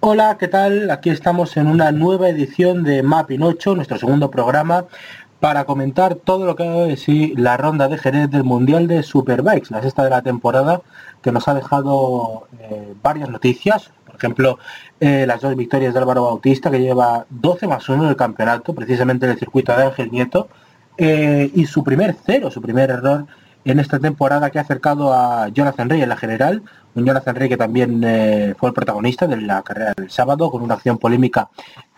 Hola, ¿qué tal? Aquí estamos en una nueva edición de Mapping 8, nuestro segundo programa, para comentar todo lo que ha de sí la ronda de Jerez del Mundial de Superbikes, la sexta de la temporada, que nos ha dejado eh, varias noticias. Por ejemplo, eh, las dos victorias de Álvaro Bautista, que lleva 12 más 1 en el campeonato, precisamente en el circuito de Ángel Nieto, eh, y su primer cero, su primer error en esta temporada que ha acercado a Jonathan Rey en la general, un Jonathan Rey que también fue el protagonista de la carrera del sábado, con una acción polémica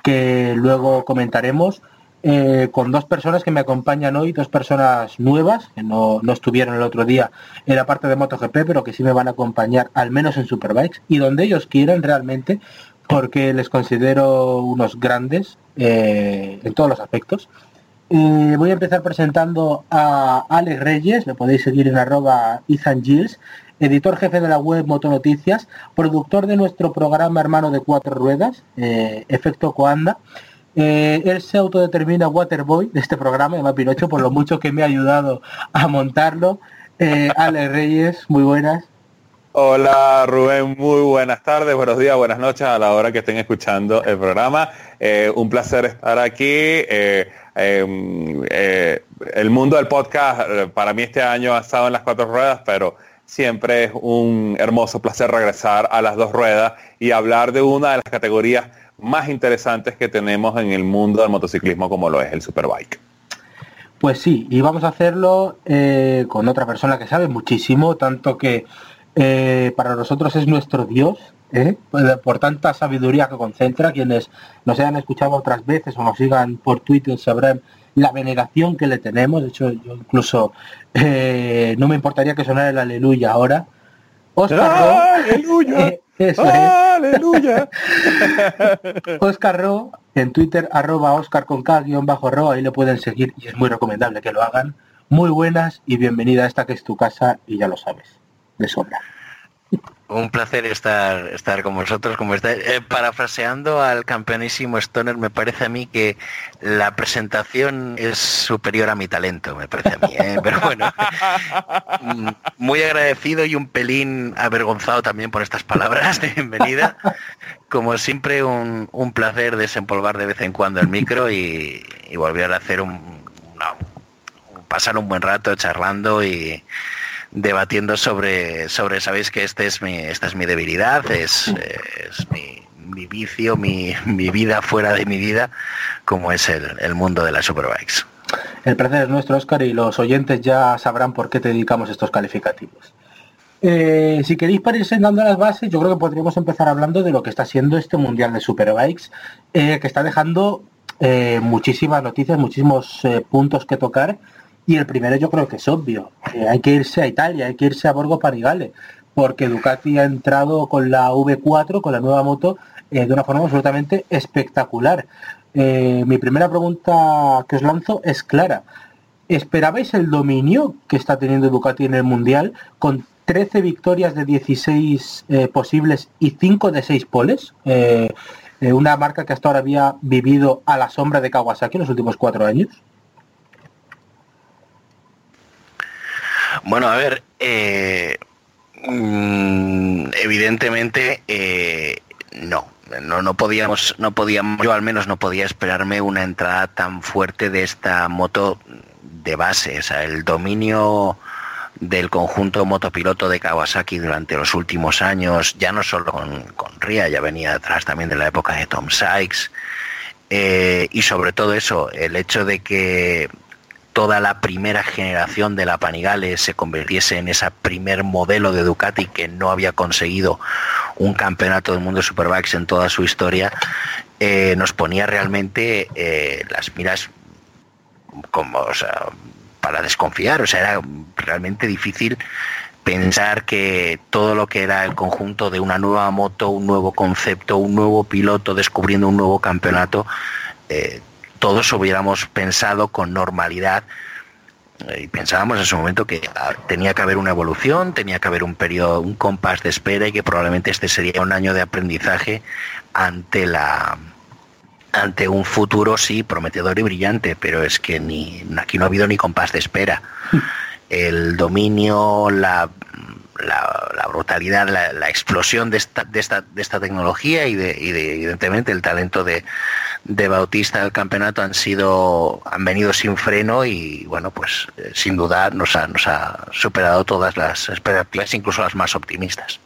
que luego comentaremos, eh, con dos personas que me acompañan hoy, dos personas nuevas, que no, no estuvieron el otro día en la parte de MotoGP, pero que sí me van a acompañar al menos en Superbikes, y donde ellos quieran realmente, porque les considero unos grandes eh, en todos los aspectos. Eh, voy a empezar presentando a Alex Reyes, le podéis seguir en arroba Ethan Gilles, editor jefe de la web Motonoticias, productor de nuestro programa hermano de cuatro ruedas, Efecto Coanda. Eh, él se autodetermina Waterboy de este programa, de Mapinocho, por lo mucho que me ha ayudado a montarlo. Eh, Alex Reyes, muy buenas. Hola Rubén, muy buenas tardes, buenos días, buenas noches a la hora que estén escuchando el programa. Eh, un placer estar aquí. Eh, eh, eh, el mundo del podcast eh, para mí este año ha estado en las cuatro ruedas, pero siempre es un hermoso placer regresar a las dos ruedas y hablar de una de las categorías más interesantes que tenemos en el mundo del motociclismo como lo es el Superbike. Pues sí, y vamos a hacerlo eh, con otra persona que sabe muchísimo, tanto que eh, para nosotros es nuestro Dios, ¿eh? por, por tanta sabiduría que concentra. Quienes nos hayan escuchado otras veces o nos sigan por Twitter sabrán la veneración que le tenemos. De hecho, yo incluso no me importaría que sonara el aleluya ahora. Oscar ¡Aleluya! Eso es. ¡Aleluya! Oscar Ro, en Twitter, arroba Oscar con K, guion bajo Ro, ahí lo pueden seguir y es muy recomendable que lo hagan. Muy buenas y bienvenida a esta que es tu casa y ya lo sabes, de sobra. Un placer estar, estar con vosotros. Como está, eh, parafraseando al campeonísimo Stoner, me parece a mí que la presentación es superior a mi talento, me parece a mí. ¿eh? Pero bueno, mm, muy agradecido y un pelín avergonzado también por estas palabras de bienvenida. Como siempre, un, un placer desempolvar de vez en cuando el micro y, volver a hacer un, pasar un buen rato charlando y debatiendo sobre, sobre sabéis que este es mi, esta es mi debilidad, es, es mi, mi vicio, mi, mi vida fuera de mi vida, como es el, el mundo de las superbikes. El placer es nuestro, Oscar, y los oyentes ya sabrán por qué te dedicamos estos calificativos. Eh, si queréis para ir sentando las bases, yo creo que podríamos empezar hablando de lo que está siendo este Mundial de Superbikes, eh, que está dejando eh, muchísimas noticias, muchísimos eh, puntos que tocar, y el primero yo creo que es obvio, hay que irse a Italia, hay que irse a Borgo Panigale, porque Ducati ha entrado con la V4, con la nueva moto, eh, de una forma absolutamente espectacular. Eh, mi primera pregunta que os lanzo es clara. ¿Esperabais el dominio que está teniendo Ducati en el Mundial con 13 victorias de 16 eh, posibles y 5 de 6 poles? Una marca que hasta ahora había vivido a la sombra de Kawasaki en los últimos cuatro años. Bueno, a ver, eh, mm, evidentemente eh, no, no, no podíamos, no podíamos, yo al menos no podía esperarme una entrada tan fuerte de esta moto de base, o sea, el dominio del conjunto motopiloto de Kawasaki durante los últimos años, ya no solo con, con Ria, ya venía atrás también de la época de Tom Sykes, eh, y sobre todo eso, el hecho de que toda la primera generación de la Panigale se convirtiese en ese primer modelo de Ducati que no había conseguido un campeonato del mundo de Superbikes en toda su historia, eh, nos ponía realmente eh, las miras como, para desconfiar. O sea, era realmente difícil pensar que todo lo que era el conjunto de una nueva moto, un nuevo concepto, un nuevo piloto descubriendo un nuevo campeonato, eh, todos hubiéramos pensado con normalidad y pensábamos en su momento que ah, tenía que haber una evolución, tenía que haber un periodo, un compás de espera y que probablemente este sería un año de aprendizaje ante la ante un futuro sí prometedor y brillante, pero es que ni aquí no ha habido ni compás de espera. El dominio, la, la, brutalidad, la, explosión de esta, de esta, de esta tecnología y de, y de evidentemente el talento de, de Bautista del campeonato han sido han venido sin freno y bueno pues eh, sin duda nos ha, nos ha superado todas las expectativas incluso las más optimistas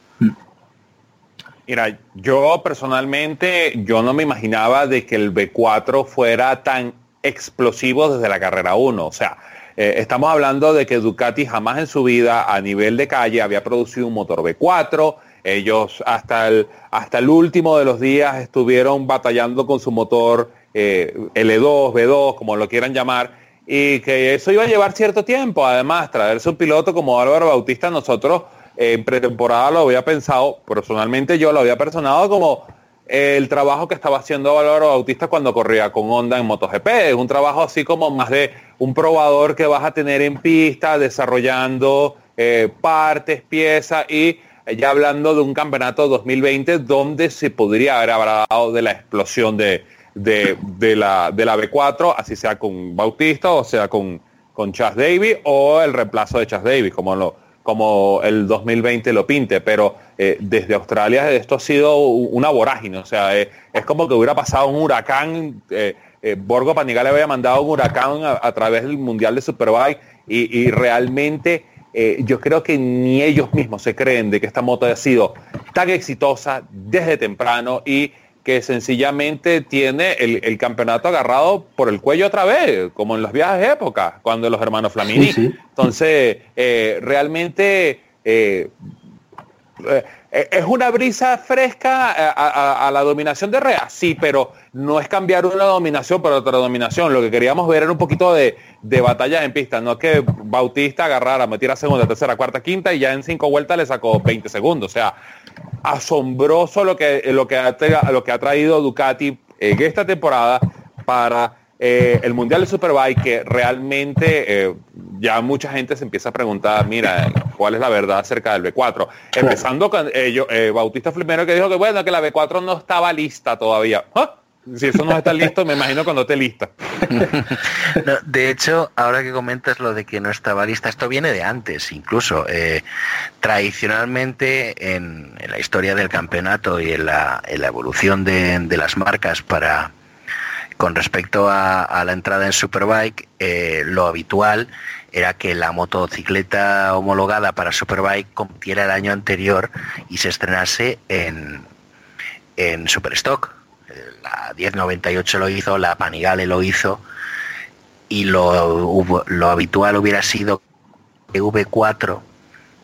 Mira, yo personalmente yo no me imaginaba de que el B4 fuera tan explosivo desde la carrera 1. O sea, eh, estamos hablando de que Ducati jamás en su vida a nivel de calle había producido un motor B4, ellos hasta el, hasta el último de los días estuvieron batallando con su motor eh, L2, B2, como lo quieran llamar, y que eso iba a llevar cierto tiempo. Además, traerse un piloto como Álvaro Bautista, nosotros en pretemporada lo había pensado, personalmente yo lo había personado como el trabajo que estaba haciendo Álvaro Bautista cuando corría con Honda en MotoGP. Es un trabajo así como más de un probador que vas a tener en pista, desarrollando eh, partes, piezas y ya hablando de un campeonato 2020 donde se podría haber hablado de la explosión de, de, la, de la B4, así sea con Bautista o sea con, con Chas Davis o el reemplazo de Chas Davis, como, lo, como el 2020 lo pinte, pero eh, desde Australia esto ha sido una vorágine, o sea, eh, es como que hubiera pasado un huracán, eh, Borgo Panigale había mandado un huracán a, través del Mundial de Superbike y, y realmente eh, yo creo que ni ellos mismos se creen de que esta moto haya sido tan exitosa desde temprano y que sencillamente tiene el, campeonato agarrado por el cuello otra vez, como en los viajes de época, cuando los hermanos Flamini. Entonces, eh, realmente eh, eh, ¿Es una brisa fresca a, la dominación de Rea? Sí, pero no es cambiar una dominación por otra dominación. Lo que queríamos ver era un poquito de, de batalla en pista, no que Bautista agarrara, metiera segunda, tercera, cuarta, quinta y ya en cinco vueltas le sacó 20 segundos. O sea, asombroso lo que, lo que, ha, lo que ha traído Ducati en esta temporada para eh, el Mundial de Superbike que realmente eh, ya mucha gente se empieza a preguntar, mira, ¿cuál es la verdad acerca del B4? Empezando con ellos, eh, Bautista Flimero que dijo que bueno, que la B4 no estaba lista todavía. ¿Ah? Si eso no está listo, me imagino cuando esté lista. de hecho, ahora que comentas lo de que no estaba lista, esto viene de antes, incluso. tradicionalmente en, la historia del campeonato y en la, evolución de las marcas para, con respecto a, la entrada en Superbike, eh, lo habitual era que la motocicleta homologada para Superbike compitiera el año anterior y se estrenase en, en Superstock. La 1098 lo hizo, la Panigale lo hizo y lo, lo habitual hubiera sido que V4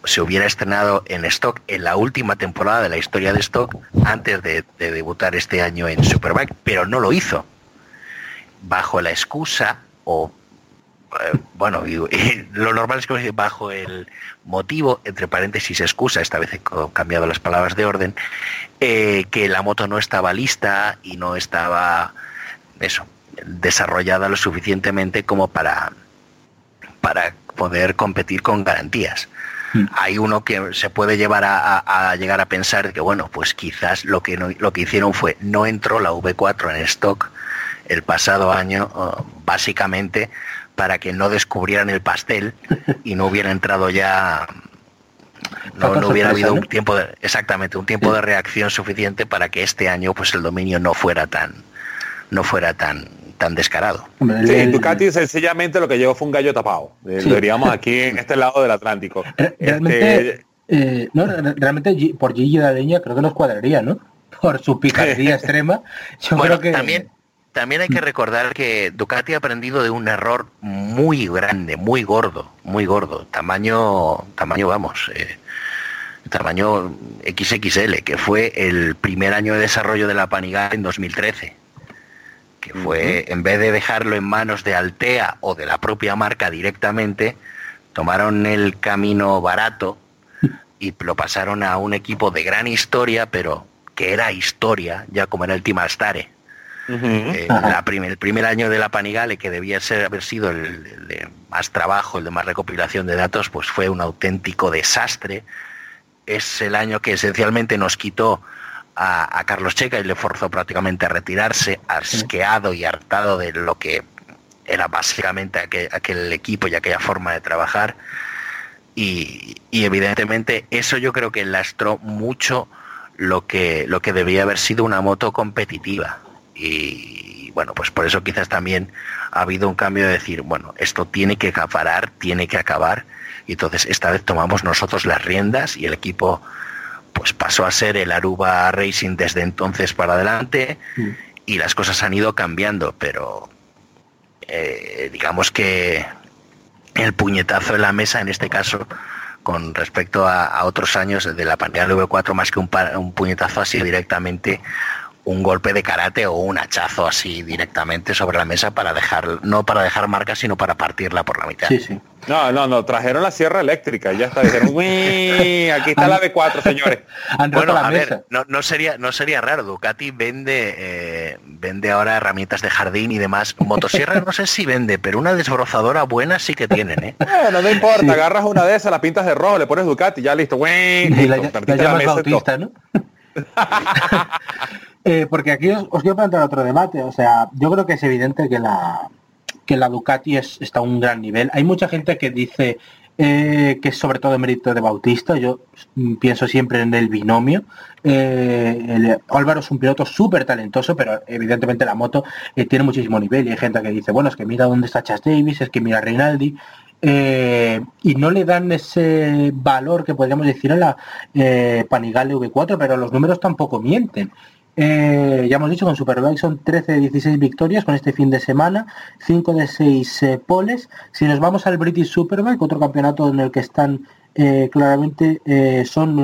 se hubiera estrenado en stock en la última temporada de la historia de stock antes de debutar este año en Superbike, pero no lo hizo. Bajo la excusa o eh, bueno, lo normal es que bajo el motivo, entre paréntesis excusa, esta vez he cambiado las palabras de orden, eh, que la moto no estaba lista y no estaba eso, desarrollada lo suficientemente como para, para poder competir con garantías. Hmm. Hay uno que se puede llevar a, llegar a pensar que bueno, pues quizás lo que lo que hicieron fue no entró la V4 en stock el pasado año, básicamente para que no descubrieran el pastel y no hubiera entrado ya no, hubiera habido un tiempo de, exactamente un tiempo de reacción suficiente para que este año pues el dominio no fuera tan no fuera tan tan descarado. Sí, Ducati sencillamente lo que llegó fue un gallo tapado. Eh, lo diríamos aquí en este lado del Atlántico. Realmente, este, eh, no, realmente por Gigi Dadeña creo que nos cuadraría, ¿no? Por su picardía extrema. Yo creo que también también hay que recordar que Ducati ha aprendido de un error muy grande, muy gordo, muy gordo, tamaño, tamaño vamos, eh, tamaño XXL, que fue el primer año de desarrollo de la Panigale en 2013 que fue, en vez de dejarlo en manos de Altea o de la propia marca directamente, tomaron el camino barato y lo pasaron a un equipo de gran historia, pero que era historia, ya como era el Team Astare. Eh, el primer año de la Panigale, que debía ser, haber sido el, de más trabajo, el de más recopilación de datos, pues fue un auténtico desastre. Es el año que esencialmente nos quitó a, Carlos Checa y le forzó prácticamente a retirarse, asqueado y hartado de lo que era básicamente aquel, equipo y aquella forma de trabajar. Y, evidentemente eso yo creo que lastró mucho lo que, lo que debía haber sido una moto competitiva. Y bueno, pues por eso quizás también ha habido un cambio de decir, bueno, esto tiene que parar, tiene que acabar. Y entonces esta vez tomamos nosotros las riendas y el equipo pues pasó a ser el Aruba Racing desde entonces para adelante mm. y las cosas han ido cambiando, pero eh, digamos que el puñetazo en la mesa en este caso con respecto a, otros años de la pandemia del V4 más que un, un puñetazo así directamente un golpe de karate o un hachazo así directamente sobre la mesa para dejar, no para dejar marca, sino para partirla por la mitad. Sí, sí. No, no, no, trajeron la sierra eléctrica, ya está, dijeron, uy, aquí está la B4, señores. bueno, a ver, no, sería, no sería raro, Ducati vende, eh, vende ahora herramientas de jardín y demás. Motosierra no sé si vende, pero una desbrozadora buena sí que tienen, ¿eh? no me importa, agarras una de esas, la pintas de rojo, le pones Ducati, ya listo, y la, llamas Bautista, ¿no? Eh, porque aquí os, quiero plantear otro debate. O sea, yo creo que es evidente que la, que la Ducati es, está a un gran nivel. Hay mucha gente que dice eh, que es sobre todo en mérito de Bautista. Yo pienso siempre en el binomio. Eh, Álvaro es un piloto súper talentoso, pero evidentemente la moto tiene muchísimo nivel. Y hay gente que dice, bueno, es que mira dónde está Chas Davis, es que mira Rinaldi. y no le dan ese valor que podríamos decir a la Panigale V4, pero los números tampoco mienten. Eh, ya hemos dicho, con Superbike son 13 de 16 victorias con este fin de semana, 5 de 6 eh, poles. Si nos vamos al British Superbike, otro campeonato en el que están eh, claramente son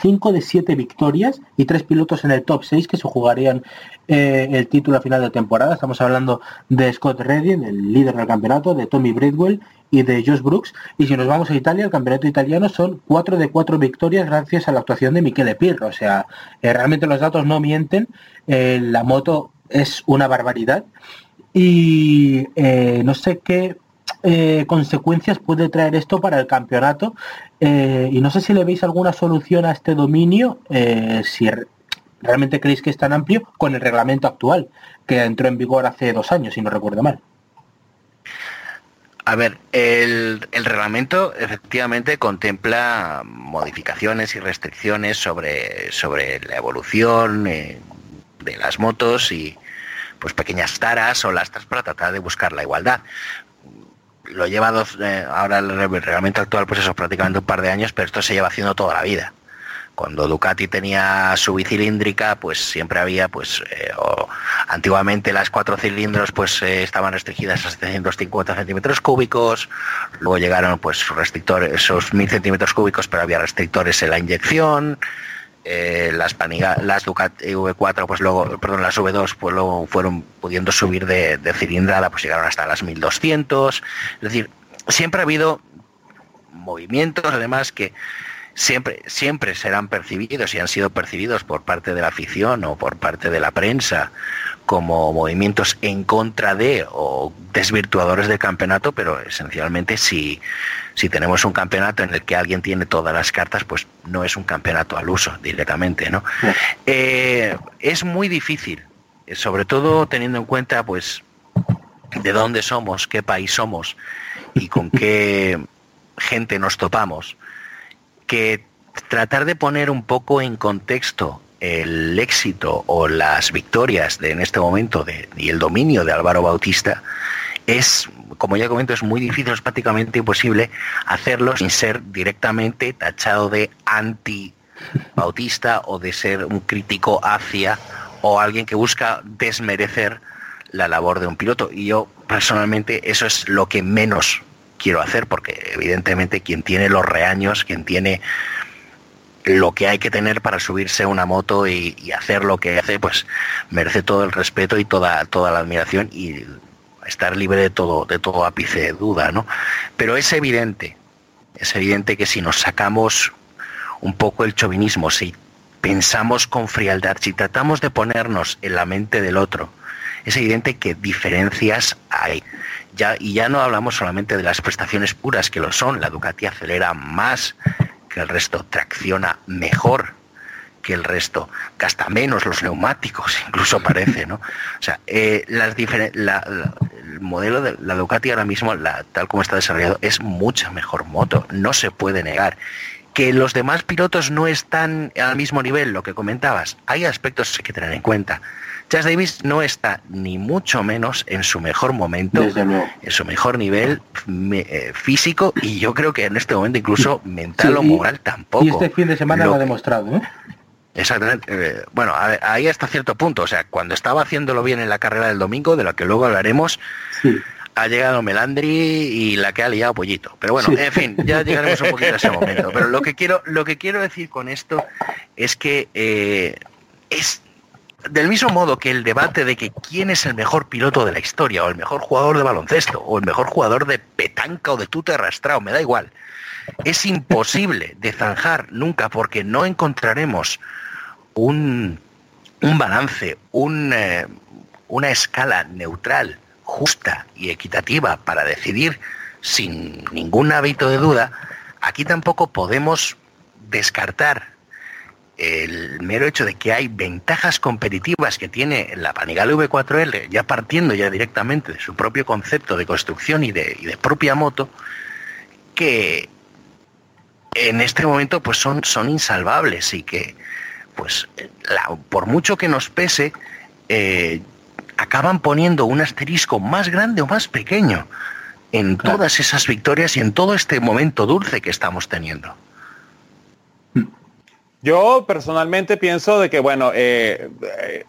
5 de 7 victorias y 3 pilotos en el top 6 que se jugarían el título a final de temporada. Estamos hablando de Scott Redding, el líder del campeonato, de Tommy Bridwell y de Josh Brooks. Y si nos vamos a Italia, el campeonato italiano son 4 de 4 victorias gracias a la actuación de Michele Pirro. O sea, eh, realmente los datos no mienten. Eh, la moto es una barbaridad. Y eh, no sé qué consecuencias puede traer esto para el campeonato. y no sé si le veis alguna solución a este dominio, si realmente creéis que es tan amplio con el reglamento actual, que entró en vigor hace dos años, si no recuerdo mal. A ver, el, reglamento efectivamente contempla modificaciones y restricciones sobre, sobre la evolución eh, de las motos y pues pequeñas taras o lastas para tratar de buscar la igualdad. Lo lleva dos, eh, ahora el reglamento actual pues eso prácticamente un par de años, pero esto se lleva haciendo toda la vida. Cuando Ducati tenía su bicilíndrica, pues siempre había, pues, eh, antiguamente las cuatro cilindros, pues eh, estaban restringidas a 750 centímetros cúbicos, luego llegaron, pues, restrictores, esos 1000 centímetros cúbicos, pero había restrictores en la inyección, eh, las las Ducati V4, pues luego, perdón, las V2, pues luego fueron pudiendo subir de, de cilindrada, pues llegaron hasta las 1200, es decir, siempre ha habido movimientos, además, que siempre, siempre serán percibidos y han sido percibidos por parte de la afición o por parte de la prensa como movimientos en contra de o desvirtuadores del campeonato, pero esencialmente si, si tenemos un campeonato en el que alguien tiene todas las cartas, pues no es un campeonato al uso directamente, ¿no? Eh, es muy difícil, sobre todo teniendo en cuenta pues de dónde somos, qué país somos y con qué gente nos topamos que tratar de poner un poco en contexto el éxito o las victorias de en este momento de, y el dominio de Álvaro Bautista es, como ya comento, es muy difícil, es prácticamente imposible hacerlo sin ser directamente tachado de anti Bautista o de ser un crítico hacia o alguien que busca desmerecer la labor de un piloto. Y yo personalmente eso es lo que menos quiero hacer, porque evidentemente quien tiene los reaños, quien tiene lo que hay que tener para subirse a una moto y, y, hacer lo que hace, pues merece todo el respeto y toda, toda la admiración y estar libre de todo, de todo ápice de duda, ¿no? Pero es evidente, es evidente que si nos sacamos un poco el chauvinismo, si pensamos con frialdad, si tratamos de ponernos en la mente del otro, es evidente que diferencias hay. Ya, y ya no hablamos solamente de las prestaciones puras, que lo son, la Ducati acelera más que el resto, tracciona mejor que el resto, gasta menos los neumáticos, incluso parece, ¿no? O sea, eh, las la, el modelo de la Ducati ahora mismo, la, tal como está desarrollado, es mucha mejor moto, no se puede negar. Que los demás pilotos no están al mismo nivel, lo que comentabas, hay aspectos que tener en cuenta. Chas Davis no está ni mucho menos en su mejor momento, en su mejor nivel me, eh, físico y yo creo que en este momento incluso mental sí, o moral tampoco. Y este fin de semana lo, lo ha demostrado. ¿eh? Exactamente. Eh, bueno, a ver, ahí hasta cierto punto. O sea, cuando estaba haciéndolo bien en la carrera del domingo, de la que luego hablaremos, sí. ha llegado Melandri y la que ha liado Pollito. Pero bueno, sí. en fin, ya llegaremos un poquito a ese momento. Pero lo que quiero, lo que quiero decir con esto es que eh, es del mismo modo que el debate de que quién es el mejor piloto de la historia, o el mejor jugador de baloncesto, o el mejor jugador de petanca o de tute arrastrado, me da igual. Es imposible de zanjar nunca porque no encontraremos un, un balance, eh, una escala neutral, justa y equitativa para decidir sin ningún hábito de duda, aquí tampoco podemos descartar el mero hecho de que hay ventajas competitivas que tiene la Panigale V4L, ya partiendo ya directamente de su propio concepto de construcción y de, y de propia moto, que en este momento pues son, son insalvables y que pues la, por mucho que nos pese, eh, acaban poniendo un asterisco más grande o más pequeño en claro. todas esas victorias y en todo este momento dulce que estamos teniendo. Yo personalmente pienso de que, bueno, eh,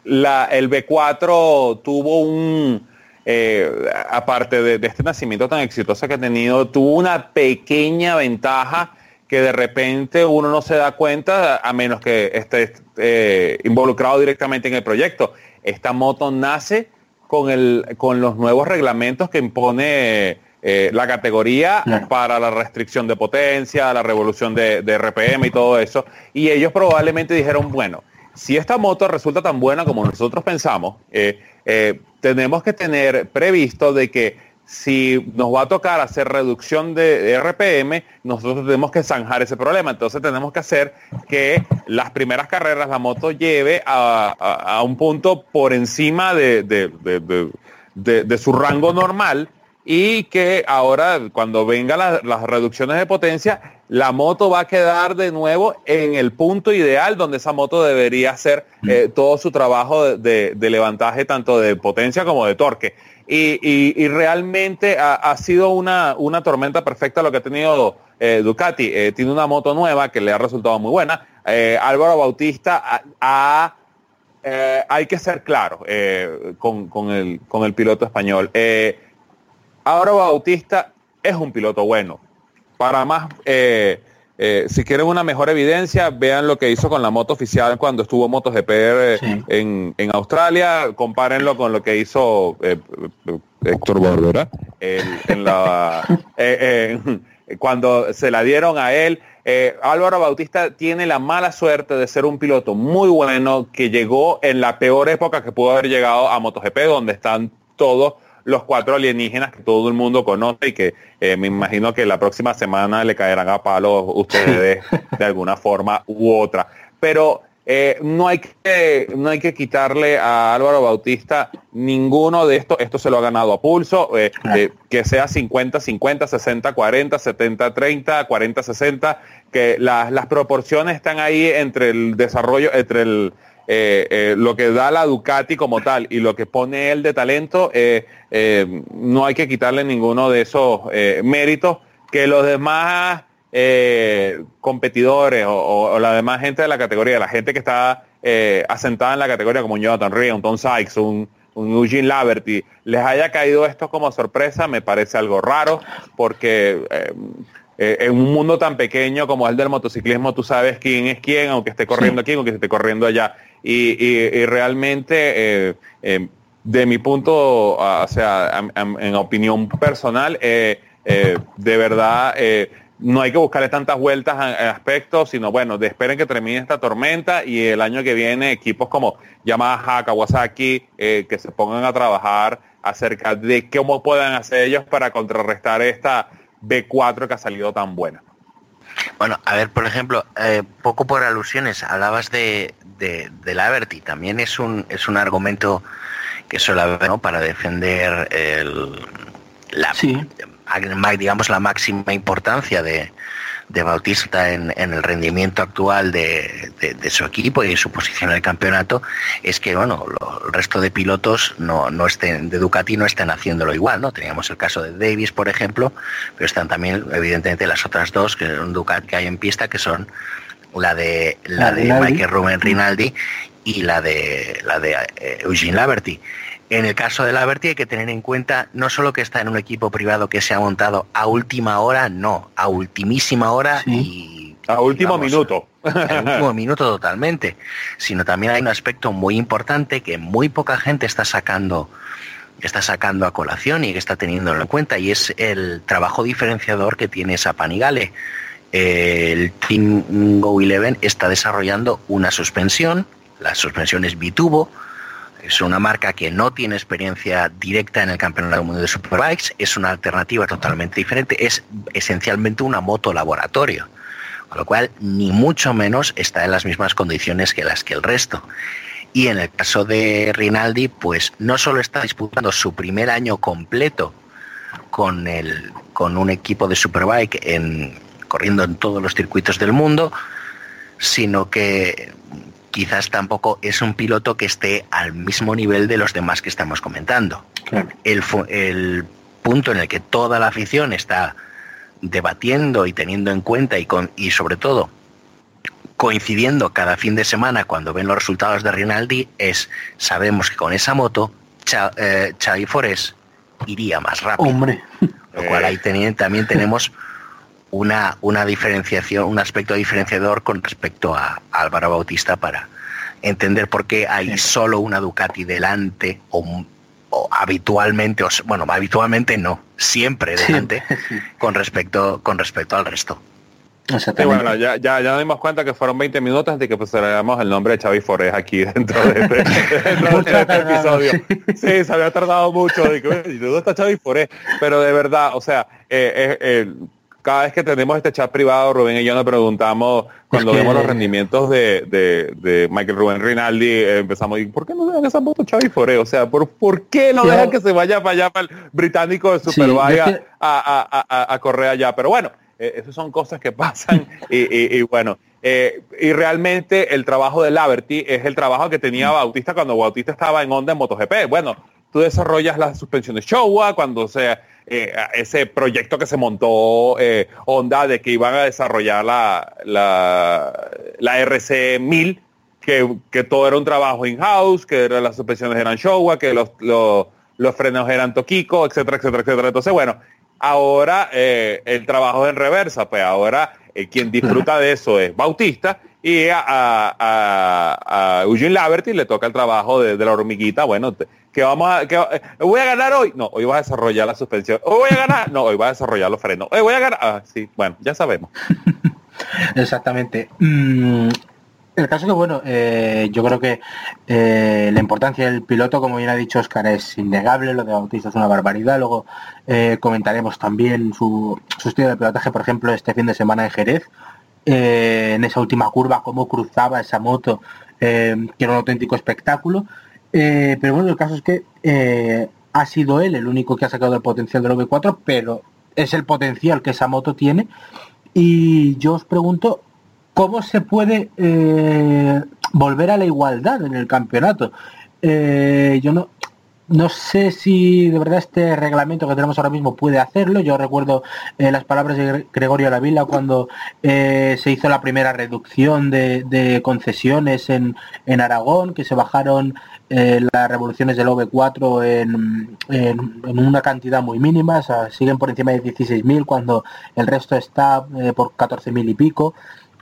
la, el B4 tuvo un, eh, aparte de, de, este nacimiento tan exitoso que ha tenido, tuvo una pequeña ventaja que de repente uno no se da cuenta a menos que esté eh, involucrado directamente en el proyecto. Esta moto nace con, el, con los nuevos reglamentos que impone eh, la categoría claro. para la restricción de potencia, la revolución de, de, RPM y todo eso. Y ellos probablemente dijeron, bueno, si esta moto resulta tan buena como nosotros pensamos, eh, eh, tenemos que tener previsto de que si nos va a tocar hacer reducción de RPM, nosotros tenemos que zanjar ese problema. Entonces tenemos que hacer que las primeras carreras la moto lleve a, a, a un punto por encima de, de, de su rango normal y que ahora cuando vengan la, las reducciones de potencia, la moto va a quedar de nuevo en el punto ideal donde esa moto debería hacer eh, todo su trabajo de, levantaje tanto de potencia como de torque. Y, realmente ha, sido una, una tormenta perfecta lo que ha tenido eh, Ducati. Eh, tiene una moto nueva que le ha resultado muy buena. Eh, Álvaro Bautista ha, hay que ser claro con, el, con el piloto español. Álvaro Bautista es un piloto bueno. Para más, eh, si quieren una mejor evidencia, vean lo que hizo con la moto oficial cuando estuvo MotoGP eh, sí. en, en, Australia, compárenlo con lo que hizo eh, Héctor Barbera en la, cuando se la dieron a él. Álvaro Bautista tiene la mala suerte de ser un piloto muy bueno que llegó en la peor época que pudo haber llegado a MotoGP, donde están todos los cuatro alienígenas que todo el mundo conoce y que eh, me imagino que la próxima semana le caerán a palos ustedes de alguna forma u otra. Pero eh, no, hay que, no hay que quitarle a Álvaro Bautista ninguno de estos. Esto se lo ha ganado a pulso. Eh, eh que sea 50-50, 60-40, 70-30, 40-60, que la, las proporciones están ahí entre el desarrollo, entre el eh, eh, lo que da la Ducati como tal y lo que pone él de talento, eh, no hay que quitarle ninguno de esos méritos que los demás competidores o, la demás gente de la categoría, la gente que está asentada en la categoría como Jonathan Rea, un Tom Sykes, un, un Eugene Laverty, les haya caído esto como sorpresa, me parece algo raro, porque eh, en un mundo tan pequeño como el del motociclismo, tú sabes quién es quién, aunque esté corriendo aquí, aunque esté corriendo allá. Y, y, y realmente, eh, eh, de mi punto, o sea, en, en opinión personal, de verdad, no hay que buscarle tantas vueltas en aspectos, sino bueno, de esperen que termine esta tormenta y el año que viene equipos como Yamaha, Kawasaki, que se pongan a trabajar acerca de cómo puedan hacer ellos para contrarrestar esta B4 que ha salido tan buena. Bueno, a ver, por ejemplo, eh, poco por alusiones, hablabas de, de, de Laverty, también es un, es un argumento que suele haber ¿no? para defender el, la, Sí. digamos, la máxima importancia de, de Bautista en, en, el rendimiento actual de, de, de, su equipo y en su posición en el campeonato es que bueno lo, el resto de pilotos no, no estén de Ducati no estén haciéndolo igual no teníamos el caso de Davis por ejemplo pero están también evidentemente las otras dos que son Ducati que hay en pista que son la de la, la de Michael Ruben Rinaldi y la de la de eh, Eugene Laverty en el caso de Laverty hay que tener en cuenta no solo que está en un equipo privado que se ha montado a última hora, no, a ultimísima hora sí. y... A último minuto. A último minuto totalmente. Sino también hay un aspecto muy importante que muy poca gente está sacando está sacando a colación y que está teniendo en cuenta y es el trabajo diferenciador que tiene esa Panigale. El Team Go 11 está desarrollando una suspensión, la suspensión es bitubo, es una marca que no tiene experiencia directa en el Campeonato del Mundo de Superbikes, es una alternativa totalmente diferente, es esencialmente una moto laboratorio, con lo cual ni mucho menos está en las mismas condiciones que las que el resto. Y en el caso de Rinaldi, pues no solo está disputando su primer año completo con, el, con un equipo de Superbike en, corriendo en todos los circuitos del mundo, sino que quizás tampoco es un piloto que esté al mismo nivel de los demás que estamos comentando. Claro. El, el, punto en el que toda la afición está debatiendo y teniendo en cuenta y, con, y sobre todo coincidiendo cada fin de semana cuando ven los resultados de Rinaldi es sabemos que con esa moto Cha, eh, Xavi Forés iría más rápido. Hombre. Lo cual ahí ten, también tenemos una, una diferenciación, un aspecto diferenciador con respecto a, a Álvaro Bautista para entender por qué hay solo una Ducati delante o, o habitualmente, o, bueno, habitualmente no, siempre delante sí, sí. con respecto con respecto al resto. Sí, bueno, ya, ya, ya nos dimos cuenta que fueron 20 minutos de que pusiéramos el nombre de Xavi Forés aquí dentro de este, dentro de este episodio. Sí, se había tardado mucho. De que, ¿Dónde está Xavi Forés? Pero de verdad, o sea, eh, eh, cada vez que tenemos este chat privado, Rubén y yo nos preguntamos, cuando vemos los rendimientos de, de, de Michael Rubén Rinaldi, eh, empezamos, ¿y por qué no dejan esa moto Xavi Foré? O sea, ¿por, ¿por qué no dejan que se vaya para allá, para el británico de Superbike sí, a, que... a, a, a, correr allá? Pero bueno, eh, esas son cosas que pasan y, y, y bueno. Eh, y realmente el trabajo de Laverty es el trabajo que tenía Bautista cuando Bautista estaba en Honda en MotoGP. Bueno, tú desarrollas las suspensiones Showa cuando se eh, ese proyecto que se montó eh, Honda de que iban a desarrollar la, la, RC 1000, que, que, todo era un trabajo in-house, que las suspensiones eran Showa, que los, los, los, frenos eran Tokiko, etcétera, etcétera, etcétera. Entonces, bueno, ahora eh, el trabajo es en reversa, pues ahora eh, quien disfruta de eso es Bautista y a, a, a, Eugene Laverty le toca el trabajo de, la hormiguita, bueno, que vamos a, que eh, voy a ganar hoy, no, hoy vas a desarrollar la suspensión, hoy voy a ganar, no, hoy vas a desarrollar los frenos, hoy voy a ganar, ah, sí, bueno, ya sabemos. Exactamente. Mm, el caso que, bueno, eh, yo creo que eh, la importancia del piloto, como bien ha dicho Oscar, es innegable, lo de Bautista es una barbaridad, luego comentaremos también su, su estilo de pilotaje, por ejemplo, este fin de semana en Jerez, en esa última curva, cómo cruzaba esa moto, que era un auténtico espectáculo, eh, pero bueno, el caso es que eh, ha sido él el único que ha sacado el potencial del V4, pero es el potencial que esa moto tiene. Y yo os pregunto, ¿cómo se puede eh, volver a la igualdad en el campeonato? Yo no, no sé si de verdad este reglamento que tenemos ahora mismo puede hacerlo. Yo recuerdo eh, las palabras de Gregorio Lavila cuando eh, se hizo la primera reducción de, concesiones en, en, Aragón, que se bajaron eh, las revoluciones del OV4 en, en, una cantidad muy mínima, siguen por encima de 16.000 cuando el resto está por 14.000 y pico.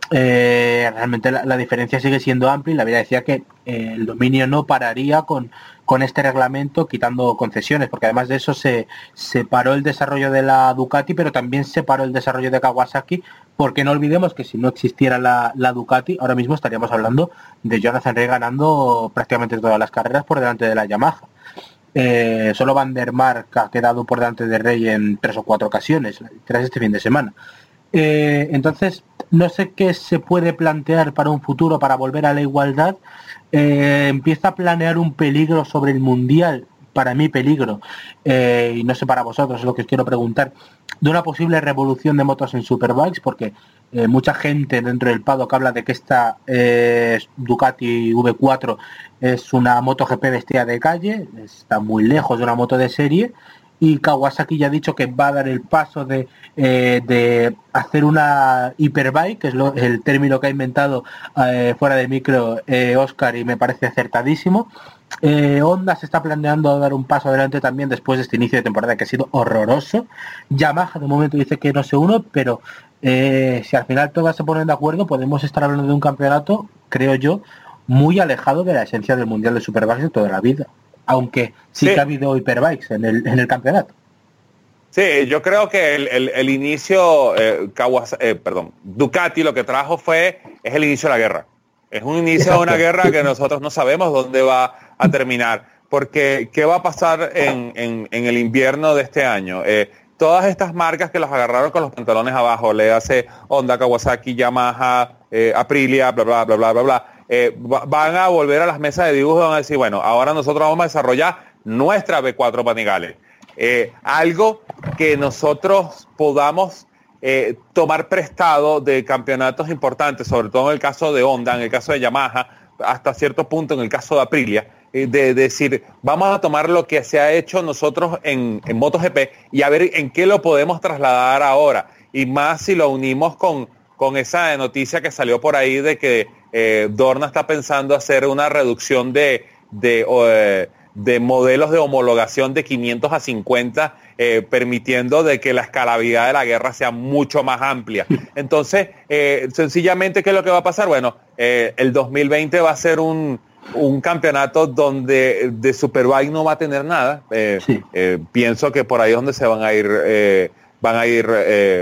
realmente la, diferencia sigue siendo amplia y la vida decía que el dominio no pararía con, con este reglamento quitando concesiones, porque además de eso se separó el desarrollo de la Ducati, pero también se paró el desarrollo de Kawasaki, porque no olvidemos que si no existiera la, Ducati, ahora mismo estaríamos hablando de Jonathan Rey ganando prácticamente todas las carreras por delante de la Yamaha. Eh, solo Van der Mark ha quedado por delante de Rey en tres o cuatro ocasiones, tras este fin de semana. Eh, entonces, no sé qué se puede plantear para un futuro para volver a la igualdad eh, empieza a planear un peligro sobre el mundial, para mí peligro, eh, y no sé para vosotros, es lo que os quiero preguntar, de una posible revolución de motos en Superbikes, porque eh, mucha gente dentro del paddock habla de que esta Ducati V4 es una moto GP vestida de calle, está muy lejos de una moto de serie, y Kawasaki ya ha dicho que va a dar el paso de, eh, hacer una hiperbike, que es el término que ha inventado eh, fuera de micro eh, Oscar y me parece acertadísimo. Honda se está planeando dar un paso adelante también después de este inicio de temporada que ha sido horroroso. Yamaha de momento dice que no se uno, pero si al final todas se ponen de acuerdo podemos estar hablando de un campeonato, creo yo, muy alejado de la esencia del Mundial de Superbikes de toda la vida aunque sí, que ha habido hiperbikes en el, en el campeonato. Sí, yo creo que el, inicio, eh, eh, perdón, Ducati lo que trajo fue, es el inicio de la guerra. Es un inicio de una guerra que nosotros no sabemos dónde va a terminar. Porque, ¿qué va a pasar en, el invierno de este año? Eh, todas estas marcas que los agarraron con los pantalones abajo, le hace Honda, Kawasaki, Yamaha, Aprilia, bla, bla, bla, bla, bla, bla eh, van a volver a las mesas de dibujo y van a decir, bueno, ahora nosotros vamos a desarrollar nuestra B4 Panigales. Eh, algo que nosotros podamos eh, tomar prestado de campeonatos importantes, sobre todo en el caso de Honda, en el caso de Yamaha, hasta cierto punto en el caso de Aprilia, de decir, vamos a tomar lo que se ha hecho nosotros en, en MotoGP y a ver en qué lo podemos trasladar ahora. Y más si lo unimos con, con esa noticia que salió por ahí de que eh, Dorna está pensando hacer una reducción de, eh, de, modelos de homologación de 500 a 50, eh, permitiendo de que la escalabilidad de la guerra sea mucho más amplia. Entonces, sencillamente, ¿qué es lo que va a pasar? Bueno, el 2020 va a ser un, campeonato donde de Superbike no va a tener nada. pienso que por ahí es donde se van a ir, van a ir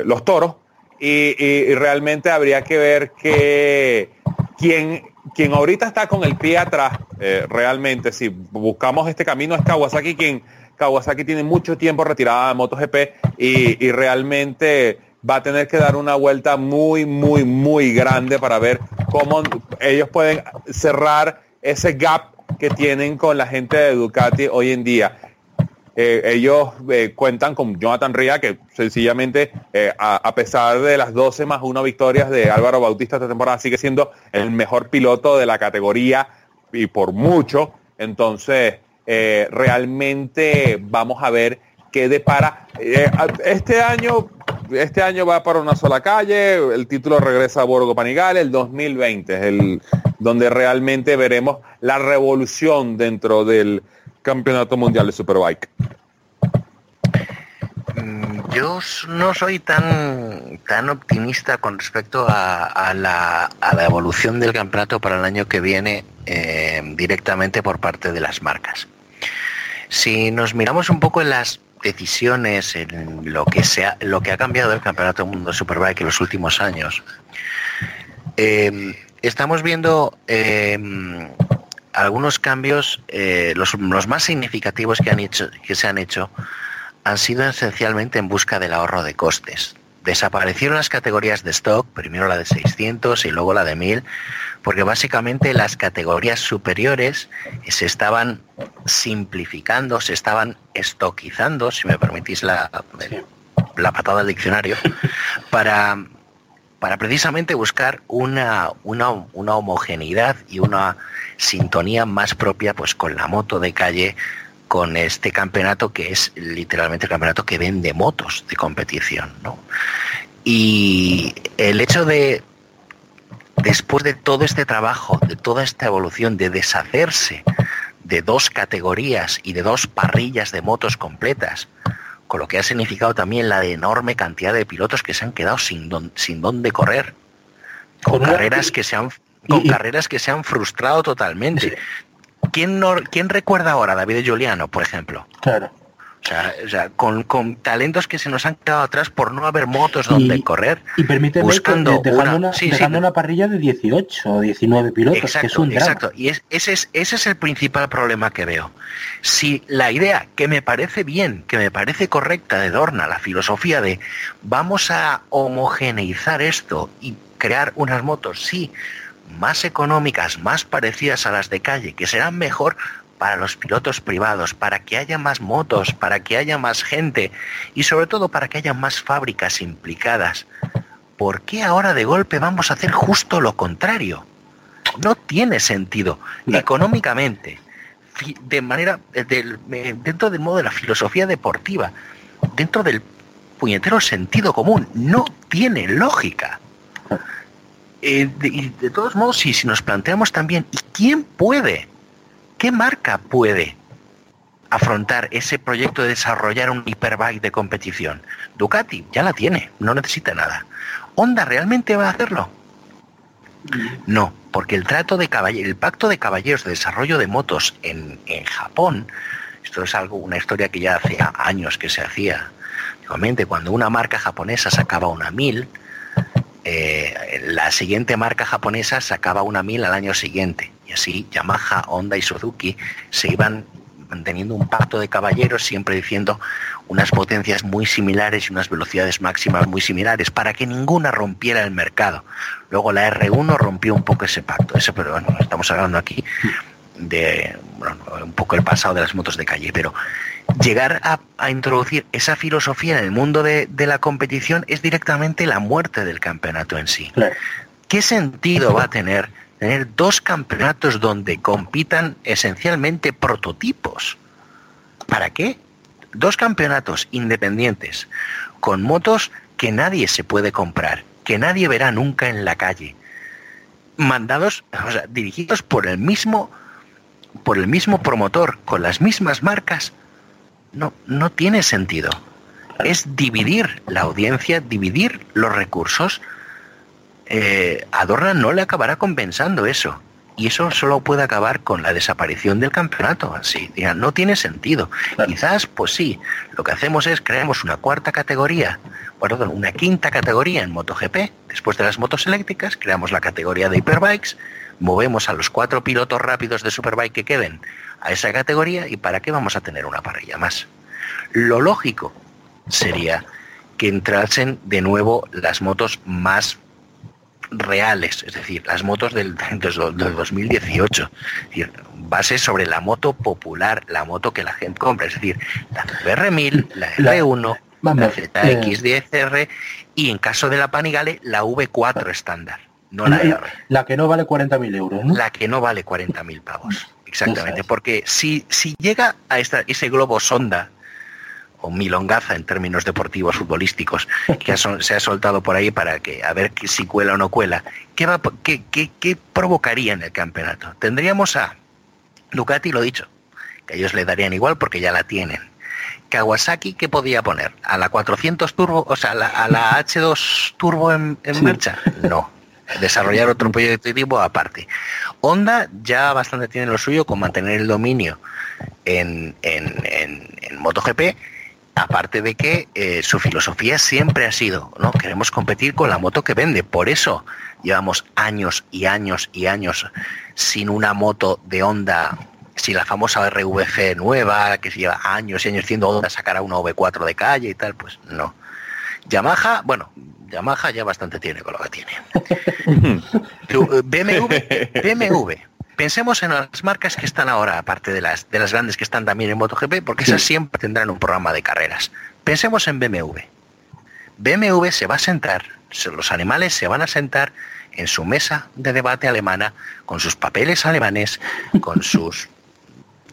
los toros. y, realmente habría que ver que quien, quien ahorita está con el pie atrás, eh, realmente, si buscamos este camino es Kawasaki, quien Kawasaki tiene mucho tiempo retirada de MotoGP y, y realmente va a tener que dar una vuelta muy, muy, muy grande para ver cómo ellos pueden cerrar ese gap que tienen con la gente de Ducati hoy en día. Eh, ellos eh, cuentan con Jonathan Ria, que sencillamente, eh, a, pesar de las 12 más 1 victorias de Álvaro Bautista esta temporada, sigue siendo el mejor piloto de la categoría y por mucho. Entonces, realmente vamos a ver qué depara. este año este año va para una sola calle, el título regresa a Borgo Panigale, el 2020 es el donde realmente veremos la revolución dentro del, Campeonato Mundial de Superbike? Mm, yo no soy tan, tan optimista con respecto a, la, evolución del campeonato para el año que viene eh, directamente por parte de las marcas. Si nos miramos un poco en las decisiones, en lo que, sea, lo que ha cambiado el Campeonato Mundo Superbike en los últimos años, eh, estamos viendo eh, algunos cambios, eh, los, más significativos que, han hecho, que se han hecho, han sido esencialmente en busca del ahorro de costes. Desaparecieron las categorías de stock, primero la de 600 y luego la de 1000, porque básicamente las categorías superiores se estaban simplificando, se estaban estoquizando, si me permitís la, la patada del diccionario, para, para precisamente buscar una, una, una homogeneidad y una sintonía más propia pues con la moto de calle con este campeonato que es literalmente el campeonato que vende motos de competición. ¿no? Y el hecho de, después de todo este trabajo, de toda esta evolución, de deshacerse de dos categorías y de dos parrillas de motos completas, con lo que ha significado también la enorme cantidad de pilotos que se han quedado sin, don, sin dónde correr, con, Con una- carreras que se han con y- carreras que se han frustrado totalmente. ¿Quién, no, ¿Quién recuerda ahora a David Giuliano, por ejemplo? Claro. O sea, o sea, con, con talentos que se nos han quedado atrás por no haber motos donde Y- correr. Y permíteme que Buscando dejando, una- una, sí, sí, dejando una parrilla de 18 o 19 pilotos, que es Exacto, un drama. exacto. Y es- ese, es, ese es el principal problema que veo. Si la idea que me parece bien, que me parece correcta de Dorna, la filosofía de vamos a homogeneizar esto y crear unas motos, sí, más económicas, más parecidas a las de calle, que serán mejor para los pilotos privados, para que haya más motos, para que haya más gente y sobre todo para que haya más fábricas implicadas. ¿Por qué ahora de golpe vamos a hacer justo lo contrario? No tiene sentido. Económicamente, de manera, eh, del- eh, dentro del modo de la filosofía deportiva, dentro del puñetero sentido común, no tiene lógica. Eh, de todos modos, si, si nos planteamos también, ¿y quién puede? ¿Qué marca puede afrontar ese proyecto de desarrollar un hiperbike de competición? Ducati ya la tiene, no necesita nada. ¿Honda realmente va a hacerlo? No, porque el trato de el pacto de caballeros de desarrollo de motos en, en Japón, esto es algo, una historia que ya hace años que se hacía. Antiguamente, cuando una marca japonesa sacaba una 1000, eh, la siguiente marca japonesa sacaba una 1000 al año siguiente. Y así Yamaha, Honda y Suzuki se iban manteniendo un pacto de caballeros, siempre diciendo unas potencias muy similares y unas velocidades máximas muy similares, para que ninguna rompiera el mercado. Luego la R1 rompió un poco ese pacto, pero bueno, estamos hablando aquí de bueno, un poco el pasado de las motos de calle, pero llegar a, a introducir esa filosofía en el mundo de, de la competición es directamente la muerte del campeonato en sí. Claro. ¿Qué sentido va a tener tener dos campeonatos donde compitan esencialmente prototipos? ¿Para qué? Dos campeonatos independientes con motos que nadie se puede comprar, que nadie verá nunca en la calle, mandados, o sea, dirigidos por el mismo por el mismo promotor, con las mismas marcas, no, no tiene sentido. Es dividir la audiencia, dividir los recursos. Eh, a Dorna no le acabará compensando eso. Y eso solo puede acabar con la desaparición del campeonato. Así, no tiene sentido. Claro. Quizás, pues sí, lo que hacemos es creamos una cuarta categoría, perdón, una quinta categoría en MotoGP. Después de las motos eléctricas, creamos la categoría de hiperbikes, movemos a los cuatro pilotos rápidos de Superbike que queden a esa categoría y para qué vamos a tener una parrilla más. Lo lógico sería que entrasen de nuevo las motos más reales, es decir, las motos del, del, del 2018, es decir, base sobre la moto popular, la moto que la gente compra, es decir, la VR1000, la La- R1, vamos, la ZX10R y en caso de la Panigale la V4 estándar, no la R La que no vale 40.000 euros, ¿no? la que no vale 40.000 pavos. Exactamente, porque si, si llega a esta, ese globo sonda, o milongaza en términos deportivos futbolísticos, que ha se ha soltado por ahí para que a ver si cuela o no cuela, ¿qué, va, qué, qué- qué provocaría en el campeonato? Tendríamos a Ducati, lo dicho, que ellos le darían igual porque ya la tienen. Kawasaki, ¿qué podía poner? ¿A la 400 turbo, o sea, a la, a la H2 turbo en, en Sí. marcha? No. Desarrollar otro proyecto tipo aparte. Honda ya bastante tiene lo suyo con mantener el dominio en, en, en, en MotoGP, aparte de que eh, su filosofía siempre ha sido, ¿no? Queremos competir con la moto que vende. Por eso llevamos años y años y años sin una moto de Honda, sin la famosa RVC nueva, que se lleva años y años siendo Honda sacará una V4 de calle y tal, pues no. Yamaha, bueno, Yamaha ya bastante tiene con lo que tiene. Eh, BMW, BMW. Pensemos en las marcas que están ahora, aparte de las, de las grandes que están también en MotoGP, porque esas siempre tendrán un programa de carreras. Pensemos en BMW. BMW se va a sentar, se- los animales se van a sentar en su mesa de debate alemana, con sus papeles alemanes, con sus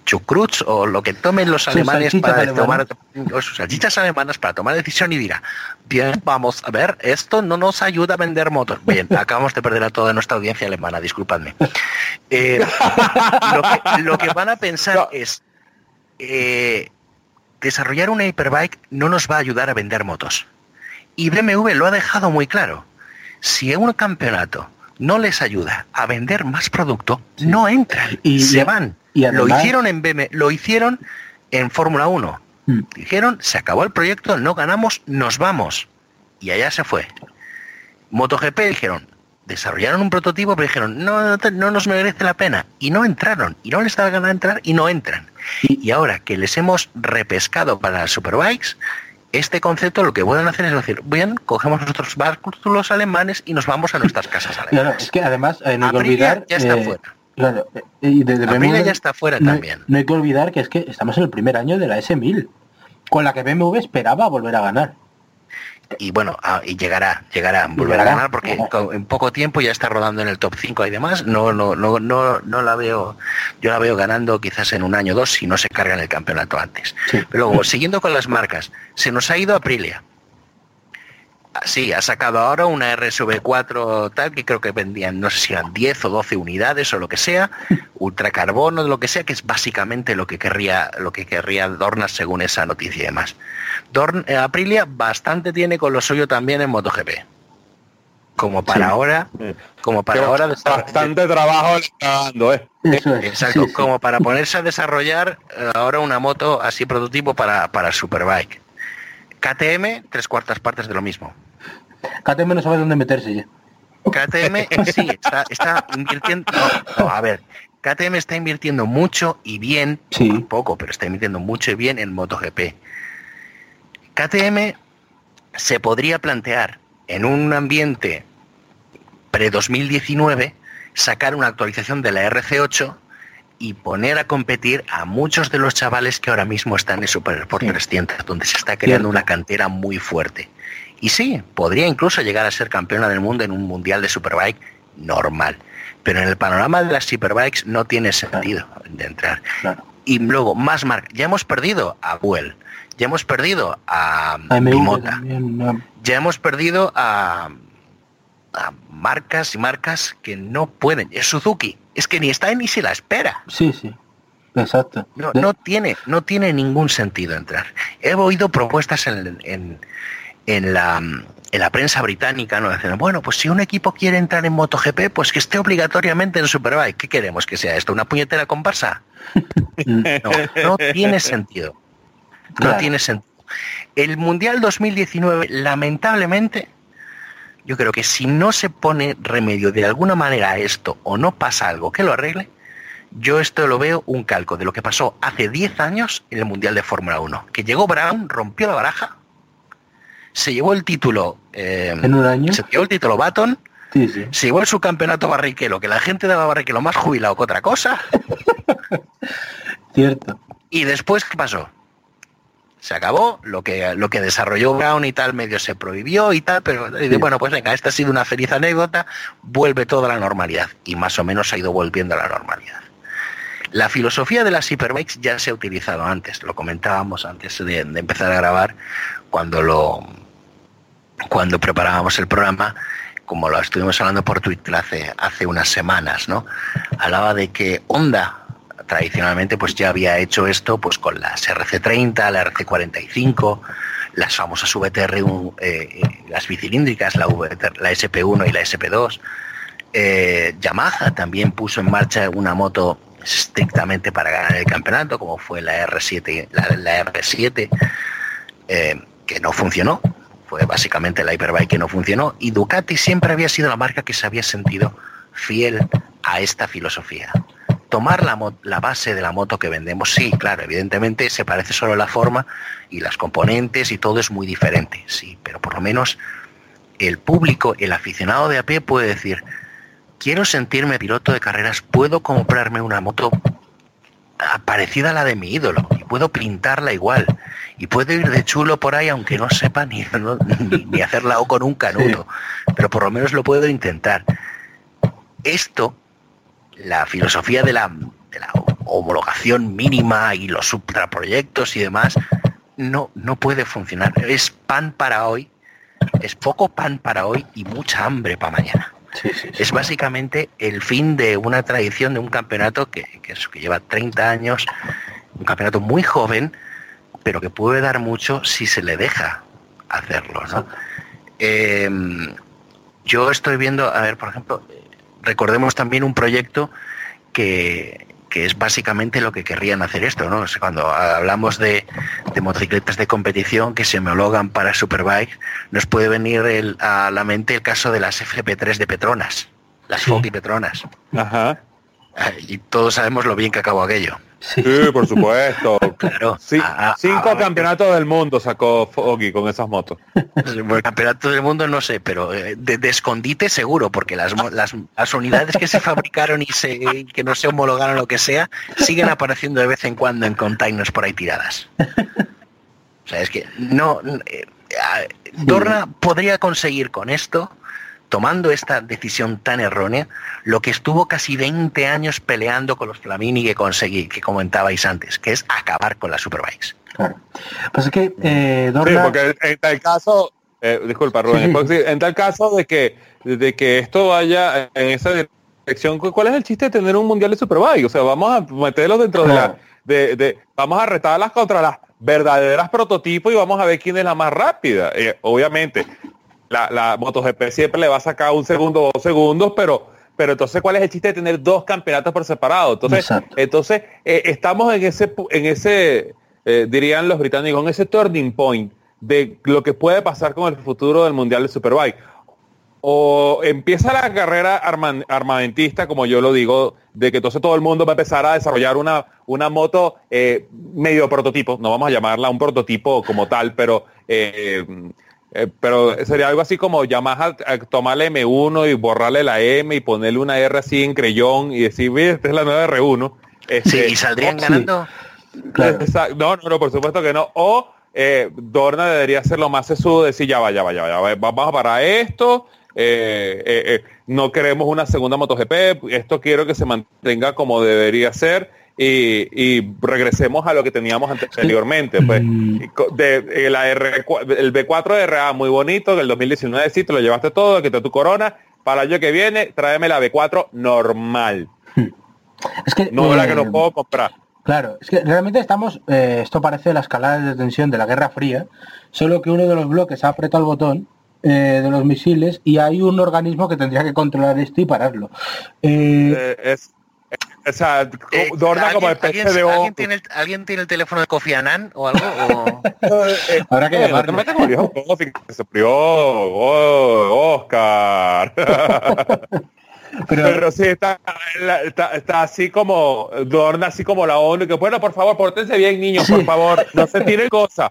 chucruts o lo que tomen los alemanes salchichas para alemanas. tomar sus salchichas alemanas para tomar decisión y dirá, bien, vamos a ver, esto no nos ayuda a vender motos. Bien, acabamos de perder a toda nuestra audiencia alemana, disculpadme. Eh, lo, que, lo que van a pensar No. es, eh, desarrollar una hyperbike no nos va a ayudar a vender motos. Y BMW lo ha dejado muy claro. Si un campeonato no les ayuda a vender más producto, no entran, Y- se van. Y lo hicieron en BMW, lo hicieron en Fórmula 1. Mm. Dijeron, se acabó el proyecto, no ganamos, nos vamos. Y allá se fue. MotoGP dijeron, desarrollaron un prototipo, pero dijeron, no, no, no nos merece la pena. Y no entraron, y no les daba ganas de entrar, y no entran. Y ahora que les hemos repescado para las Superbikes, este concepto lo que pueden hacer es decir, bien, cogemos nuestros bártulos alemanes y nos vamos a nuestras casas alemanas. es que además eh, no hay que olvidar. ya está eh, fuera. Claro, eh, y de, de Aprilia BMW ya está fuera no, también. No hay que olvidar que es que estamos en el primer año de la S1000, con la que BMW esperaba volver a ganar. y bueno, ah, y llegará, llegará, volverá a ganar porque en poco tiempo ya está rodando en el top 5 y demás. No, no, no, no, no la veo, yo la veo ganando quizás en un año o dos si no se carga en el campeonato antes. Sí. Pero luego, siguiendo con las marcas, se nos ha ido Aprilia. Sí, ha sacado ahora una RSV4 tal que creo que vendían, no sé si eran 10 o 12 unidades o lo que sea, ultracarbono, lo que sea, que es básicamente lo que querría, lo que querría Dorna según esa noticia y demás. Dorn, eh, Aprilia bastante tiene con lo suyo también en MotoGP. Como para Sí. ahora, como para ahora bastante trabajo le está dando, ¿eh? Eso es. Exacto, sí, sí. como para ponerse a desarrollar eh, ahora una moto así prototipo para, para Superbike. KTM, tres cuartas partes de lo mismo. KTM no sabe dónde meterse ya. KTM sí, está, está invirtiendo. No, no, a ver, KTM está invirtiendo mucho y bien, Sí. poco, pero está invirtiendo mucho y bien en MotoGP. KTM se podría plantear en un ambiente pre-2019 sacar una actualización de la RC8 y poner a competir a muchos de los chavales que ahora mismo están en Super Sport Sí. 300, donde se está creando Cierto. una cantera muy fuerte. Y sí, podría incluso llegar a ser campeona del mundo en un mundial de Superbike normal. Pero en el panorama de las Superbikes no tiene sentido de entrar. Claro. Y luego, más marcas. Ya hemos perdido a Buell, ya hemos perdido a también, no. ya hemos perdido a, a marcas y marcas que no pueden. Es Suzuki, es que ni está ni se la espera. Sí, sí. Exacto. No, no tiene, no tiene ningún sentido entrar. He oído propuestas en, en- en la, en la prensa británica, ¿no? Dicen, bueno, pues si un equipo quiere entrar en MotoGP, pues que esté obligatoriamente en Superbike. ¿Qué queremos que sea esto? ¿Una puñetera comparsa? No, no tiene sentido. No Claro. tiene sentido. El Mundial 2019, lamentablemente, yo creo que si no se pone remedio de alguna manera a esto o no pasa algo que lo arregle, yo esto lo veo un calco de lo que pasó hace 10 años en el Mundial de Fórmula 1. Que llegó Brown, rompió la baraja, se llevó el título, eh, En un año. se llevó el título Baton, Sí, sí. se llevó el subcampeonato Barrichello, que la gente daba Barrichello más jubilado que otra cosa, Cierto. Y después, ¿qué pasó? Se acabó, lo que, lo que desarrolló Brown y tal, medio se prohibió y tal, pero y bueno, pues venga, esta ha sido una feliz anécdota, vuelve toda la normalidad. Y más o menos ha ido volviendo a la normalidad. La filosofía de las hyperbikes ya se ha utilizado antes, lo comentábamos antes de, de empezar a grabar, cuando lo cuando preparábamos el programa, como lo estuvimos hablando por Twitter hace, unas semanas, ¿no? Hablaba de que Honda tradicionalmente pues ya había hecho esto pues con las RC30, la RC45, las famosas VTR, eh, las bicilíndricas, la, VTR la SP1 y la SP2. Eh, Yamaha también puso en marcha una moto estrictamente para ganar el campeonato, como fue la R7, la, la R7, eh, que no funcionó. Básicamente la Hyperbike que no funcionó. Y Ducati siempre había sido la marca que se había sentido fiel a esta filosofía. Tomar la, la base de la moto que vendemos, sí, claro, evidentemente se parece solo la forma y las componentes y todo es muy diferente, sí, pero por lo menos el público, el aficionado de a pie puede decir, quiero sentirme piloto de carreras, puedo comprarme una moto parecida a la de mi ídolo y puedo pintarla igual y puedo ir de chulo por ahí aunque no sepa ni, no- ni, ni hacerla o con un canuto, pero por lo menos lo puedo intentar. Esto, la filosofía de la, de la homologación mínima y los ultraproyectos y demás, no, no puede funcionar. Es pan para hoy, es poco pan para hoy y mucha hambre para mañana. Sí, sí, sí. Es básicamente el fin de una tradición de un campeonato que, que, es- que lleva 30 años, un campeonato muy joven, pero que puede dar mucho si se le deja hacerlo. ¿no? Eh, yo estoy viendo, a ver, por ejemplo, recordemos también un proyecto que, que es básicamente lo que querrían hacer esto, ¿no? O sea, cuando hablamos de, de motocicletas de competición que se homologan para Superbike, nos puede venir el- a la mente el caso de las FP3 de Petronas, las Sí. Foggy Petronas. Ajá. Ah, Y todos sabemos lo bien que acabó aquello. Sí. Sí, por supuesto. Claro. Sí, A- a- cinco a- campeonatos del mundo sacó Foggy con esas motos. Bueno, el campeonato del mundo no sé, pero eh, de, de escondite seguro, porque las, las, las unidades que se fabricaron y, se, y que no se homologaron lo que sea, siguen apareciendo de vez en cuando en containers por ahí tiradas. O sea, es que no... eh, Dorna podría conseguir con esto, tomando esta decisión tan errónea, lo que estuvo casi 20 años peleando con los Flamini que conseguí, que comentabais antes, que es acabar con las Superbikes. Claro. Pues es que eh, Sí, Dorna... porque en tal caso, eh, disculpa Rubén, Sí, sí. porque en tal caso de que, de que esto vaya en esa dirección, ¿cu- ¿cuál es el chiste de tener un mundial de Superbike? O sea, vamos a meterlo dentro de la, de, de- vamos a retarlas contra las verdaderas prototipos y vamos a ver quién es la más rápida. Eh, obviamente, la, la MotoGP siempre le va a sacar un segundo o dos segundos, pero pero entonces cuál es el chiste de tener dos campeonatos por separado entonces Exacto. entonces eh, estamos en ese en ese eh, dirían los británicos en ese turning point de lo que puede pasar con el futuro del mundial de superbike o empieza la carrera arma- armamentista, como yo lo digo, de que entonces todo el mundo va a empezar a desarrollar una, una moto eh, medio prototipo, no vamos a llamarla un prototipo como tal, pero eh, pero sería algo así como Yamaha eh, tomarle M1 y borrarle la M y ponerle una R así en creyón y decir, mira, esta es la nueva R1. Sí, Este, y saldrían o- ganando. Claro. No, no, no, por supuesto que no. O eh, Dorna debería ser lo más sesudo, decir ya va, ya va, ya va, ya va, vamos a parar esto. eh, no queremos una segunda MotoGP, esto quiero que se mantenga como debería ser y, y regresemos a lo que teníamos anteriormente. Pues, Mm. De, eh, la R, el B4 RA muy bonito, del 2019 sí, te lo llevaste todo, quité tu corona, para el año que viene, tráeme la B4 normal, Es que, no la que eh, no puedo comprar. Claro, es que realmente estamos, eh, esto parece la escalada de tensión de la Guerra Fría, solo que uno de los bloques ha apretado el botón eh, de los misiles y hay un organismo que tendría que controlar esto y pararlo. Eh, Eh, es, o sea, Eh, Dorna como ¿alguien- especie alguien- de. ¿alguien tiene, el, ¿Alguien tiene el teléfono de Kofi Annan o algo? O- Eh, Habrá que no que se frió, oh, Oscar. pero, Pero sí, está, está, está así como, Dorna así como la ONU, que bueno, por favor, pórtense bien, niños, por Sí. favor, no se tiren cosas.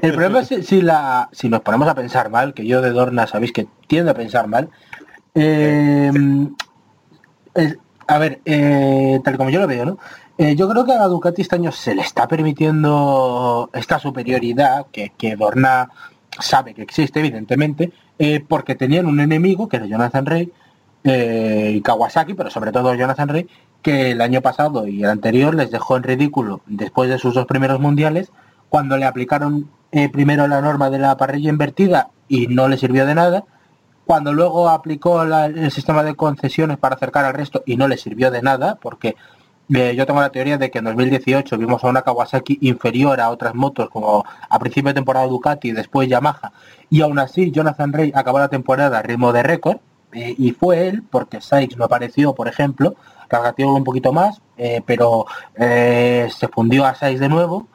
el problema es si, si la, si nos ponemos a pensar mal, que yo de Dorna sabéis que tiendo a pensar mal, eh, es- a ver, eh, tal como yo lo veo, ¿no? Eh, yo creo que a Ducati este año se le está permitiendo esta superioridad que, que Dorna sabe que existe, evidentemente, eh, porque tenían un enemigo, que era Jonathan Rey, eh, y Kawasaki, pero sobre todo Jonathan Rey, que el año pasado y el anterior les dejó en ridículo después de sus dos primeros mundiales, cuando le aplicaron primero la norma de la parrilla invertida y no le sirvió de nada, cuando luego aplicó el sistema de concesiones para acercar al resto y no le sirvió de nada, porque eh, yo tengo la teoría de que en 2018 vimos a una Kawasaki inferior a otras motos como a principio de temporada Ducati y después Yamaha, y aún así Jonathan Rey acabó la temporada a ritmo de récord, eh, y fue él, porque Sykes no apareció, por ejemplo, Cargatiolo un poquito más, eh, pero se fundió a Sykes de nuevo,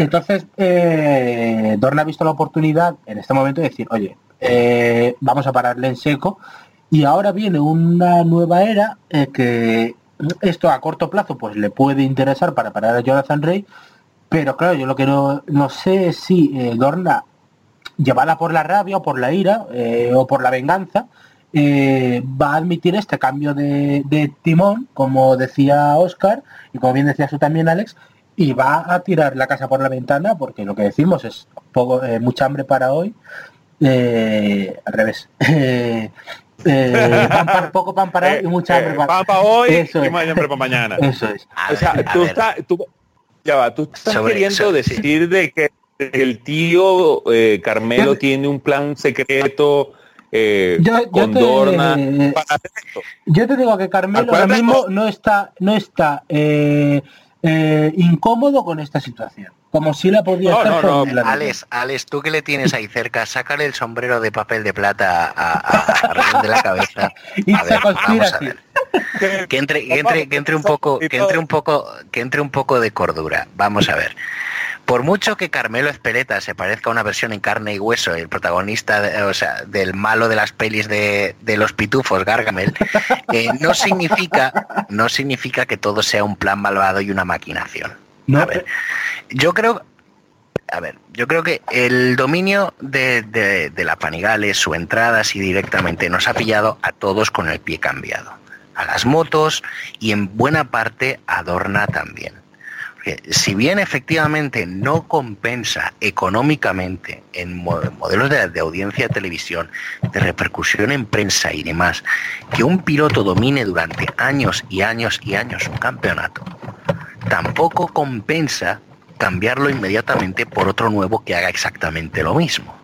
entonces, eh, Dorna ha visto la oportunidad en este momento de decir, oye, eh, vamos a pararle en seco. Y ahora viene una nueva era eh, que esto a corto plazo pues le puede interesar para parar a Jonathan Rey. Pero claro, yo lo que no, no sé es si eh, Dorna, llevada por la rabia o por la ira o por la venganza, va a admitir este cambio de, de timón, como decía Oscar, y como bien decías tú también, Alex, y va a tirar la casa por la ventana porque lo que decimos es poco, eh, mucha hambre para hoy. Eh, al revés. Eh, Eh, pan para- poco pan para hoy y mucha hambre Eh, para... pan para hoy Eso y es. más hambre para mañana. Eso es. O sea, tú estás, tú, ya va, tú estás Sobre- queriendo sobre- sí. decir de que el tío eh, Carmelo tiene un plan secreto eh, Yo- yo con te- Dorna para hacer esto. Yo te digo que Carmelo ahora mismo no está, no está eh, eh, incómodo con esta situación. Como si la podía No, estar no, no, el anillo. Alex, Alex, tú que le tienes ahí cerca, sácale el sombrero de papel de plata a, a, de la cabeza. Y A ver, vamos a ver. Que entre, que entre, que entre un poco, que entre un poco, que entre un poco de cordura. Vamos a ver. Por mucho que Carmelo Espeleta se parezca a una versión en carne y hueso, el protagonista, o sea, del malo de las pelis de, de los pitufos, Gargamel, eh, no significa, no significa que todo sea un plan malvado y una maquinación. No, A ver, yo creo, a ver, yo creo que el dominio de, de, de la Panigales, su entrada así directamente, nos ha pillado a todos con el pie cambiado. A las motos y en buena parte a Dorna también. Porque si bien efectivamente no compensa económicamente en mo- modelos de, audiencia de televisión, de repercusión en prensa y demás, que un piloto domine durante años y años y años un campeonato, tampoco compensa cambiarlo inmediatamente por otro nuevo que haga exactamente lo mismo.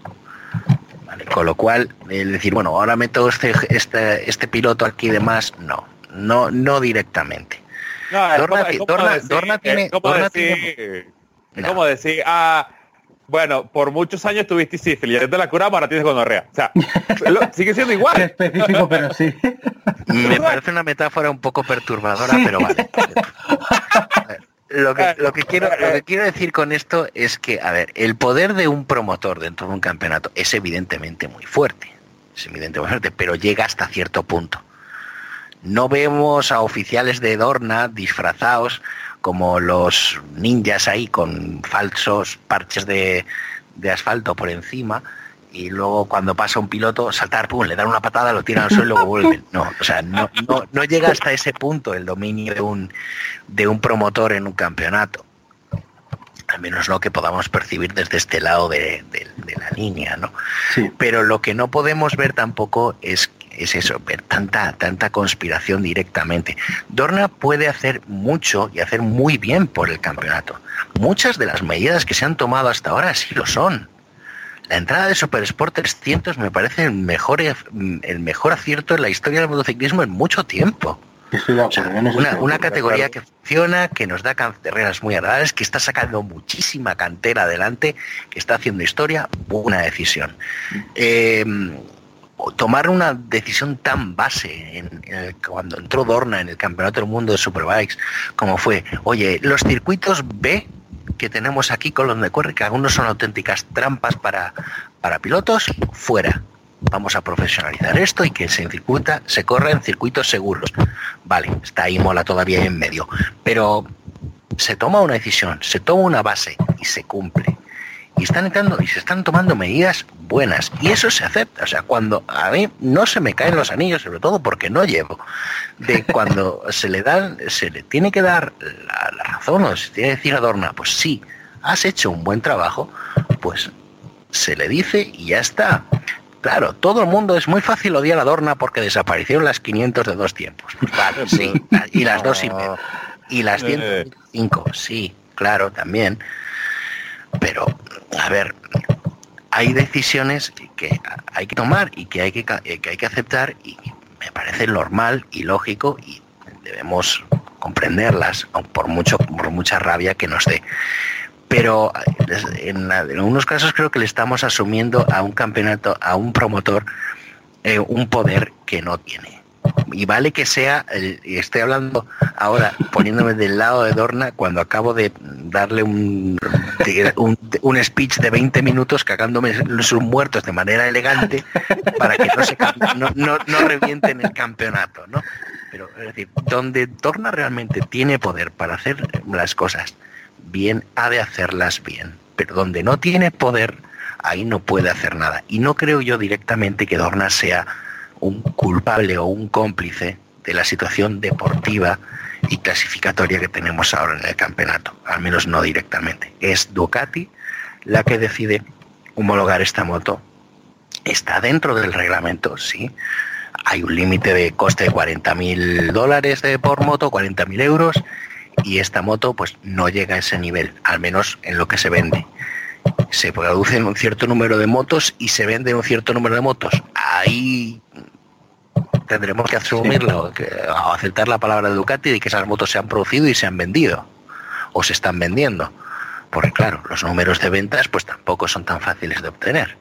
Con lo cual, decir, bueno, ahora meto este, este, este piloto aquí de más, no, no, no directamente. No, es Dorna como- es como Dorna- decir- Dorna tiene- es como Dorna decir, es No. como decir, ah, bueno, por muchos años tuviste sífilis, ya te la curamos, ahora tienes gonorrea. O sea, lo- sigue siendo igual. específico, pero sí. Me parece una metáfora un poco perturbadora, Sí. pero vale. Lo que, lo, que quiero, lo que quiero decir con esto es que, a ver, el poder de un promotor dentro de un campeonato es evidentemente muy fuerte. Es evidentemente muy fuerte, pero llega hasta cierto punto. No vemos a oficiales de Dorna disfrazados como los ninjas ahí con falsos parches de, de asfalto por encima y luego cuando pasa un piloto saltar, pum, le dan una patada, lo tiran al suelo y luego vuelven. No, o sea, no, no, no llega hasta ese punto el dominio de un, de un promotor en un campeonato. Al menos lo que podamos percibir desde este lado de, de- de la línea, ¿no? Sí. Pero lo que no podemos ver tampoco es, es eso, ver tanta, tanta conspiración directamente. Dorna puede hacer mucho y hacer muy bien por el campeonato. Muchas de las medidas que se han tomado hasta ahora sí lo son. La entrada de Super Sport 300 me parece el mejor, el mejor acierto en la historia del motociclismo en mucho tiempo. O sea, una, categoría que funciona, que nos da carreras muy agradables, que está sacando muchísima cantera adelante, que está haciendo historia, buena decisión. Eh, tomar una decisión tan base cuando entró Dorna en el Campeonato del Mundo de Superbikes, como fue, oye, los circuitos B que tenemos aquí con los de corre, que algunos son auténticas trampas para, para pilotos, fuera. Vamos a profesionalizar esto y que se circuita, se corre en circuitos seguros. Vale, está ahí mola todavía en medio. Pero se toma una decisión, se toma una base y se cumple. Y están entrando y se están tomando medidas buenas. Y eso se acepta. O sea, cuando a mí no se me caen los anillos, sobre todo porque no llevo, de cuando se le dan, se le tiene que dar la, la razón o se tiene que decir a Dorna, pues sí, has hecho un buen trabajo, pues se le dice y ya está. Claro, todo el mundo es muy fácil odiar a Dorna porque desaparecieron las 500 de dos tiempos. Vale, sí, y las dos y medio. Y las Eh. 105, sí, claro, también. Pero, a ver, hay decisiones que hay que tomar y que hay que, que hay que aceptar y me parece normal y lógico y debemos comprenderlas, por mucho por mucha rabia que nos dé. Pero eh, en algunos casos creo que le estamos asumiendo a un campeonato, a un promotor, eh, un poder que no tiene. Y vale que sea, y estoy hablando ahora poniéndome del lado de Dorna cuando acabo de darle un, un, speech de 20 minutos cagándome sus muertos de manera elegante para que no, se, no, no, no revienten el campeonato, ¿no? Pero es decir, donde Dorna realmente tiene poder para hacer las cosas bien, ha de hacerlas bien. Pero donde no tiene poder, ahí no puede hacer nada. Y no creo yo directamente que Dorna sea un culpable o un cómplice de la situación deportiva y clasificatoria que tenemos ahora en el campeonato, al menos no directamente. Es Ducati la que decide homologar esta moto. Está dentro del reglamento, sí. hay un límite de coste de 40.000 dólares de por moto, 40.000 euros, y esta moto pues no llega a ese nivel, al menos en lo que se vende. Se producen un cierto número de motos y se vende un cierto número de motos. Ahí tendremos que asumirlo, que, o aceptar la palabra de Ducati de que esas motos se han producido y se han vendido, o se están vendiendo. Porque claro, los números de ventas pues tampoco son tan fáciles de obtener.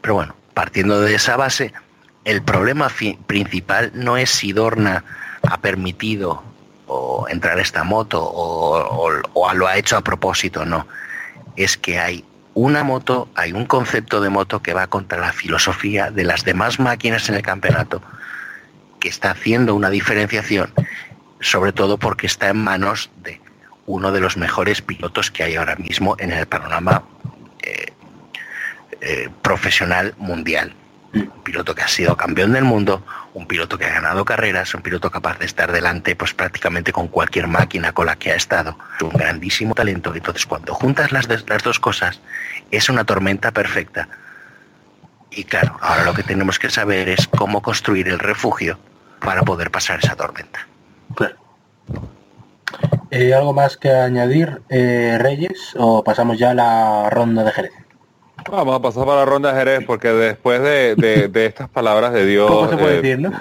Pero bueno, partiendo de esa base, el problema principal no es si Dorna ha permitido o entrar esta moto o, o- o lo ha hecho a propósito, no. Es que hay una moto, hay un concepto de moto que va contra la filosofía de las demás máquinas en el campeonato, está haciendo una diferenciación, sobre todo porque está en manos de uno de los mejores pilotos que hay ahora mismo en el panorama eh, eh, profesional mundial. Un piloto que ha sido campeón del mundo, un piloto que ha ganado carreras, un piloto capaz de estar delante pues prácticamente con cualquier máquina con la que ha estado. Un grandísimo talento. Entonces cuando juntas las, las dos cosas es una tormenta perfecta. Y claro, ahora lo que tenemos que saber es cómo construir el refugio para poder pasar esa tormenta. Claro. Eh, ¿Algo más que añadir, eh, Reyes? ¿O pasamos ya a la ronda de Jerez? Vamos a pasar para la ronda de Jerez porque después de, de- de estas palabras de Dios... Poco se puede eh, decir, ¿no?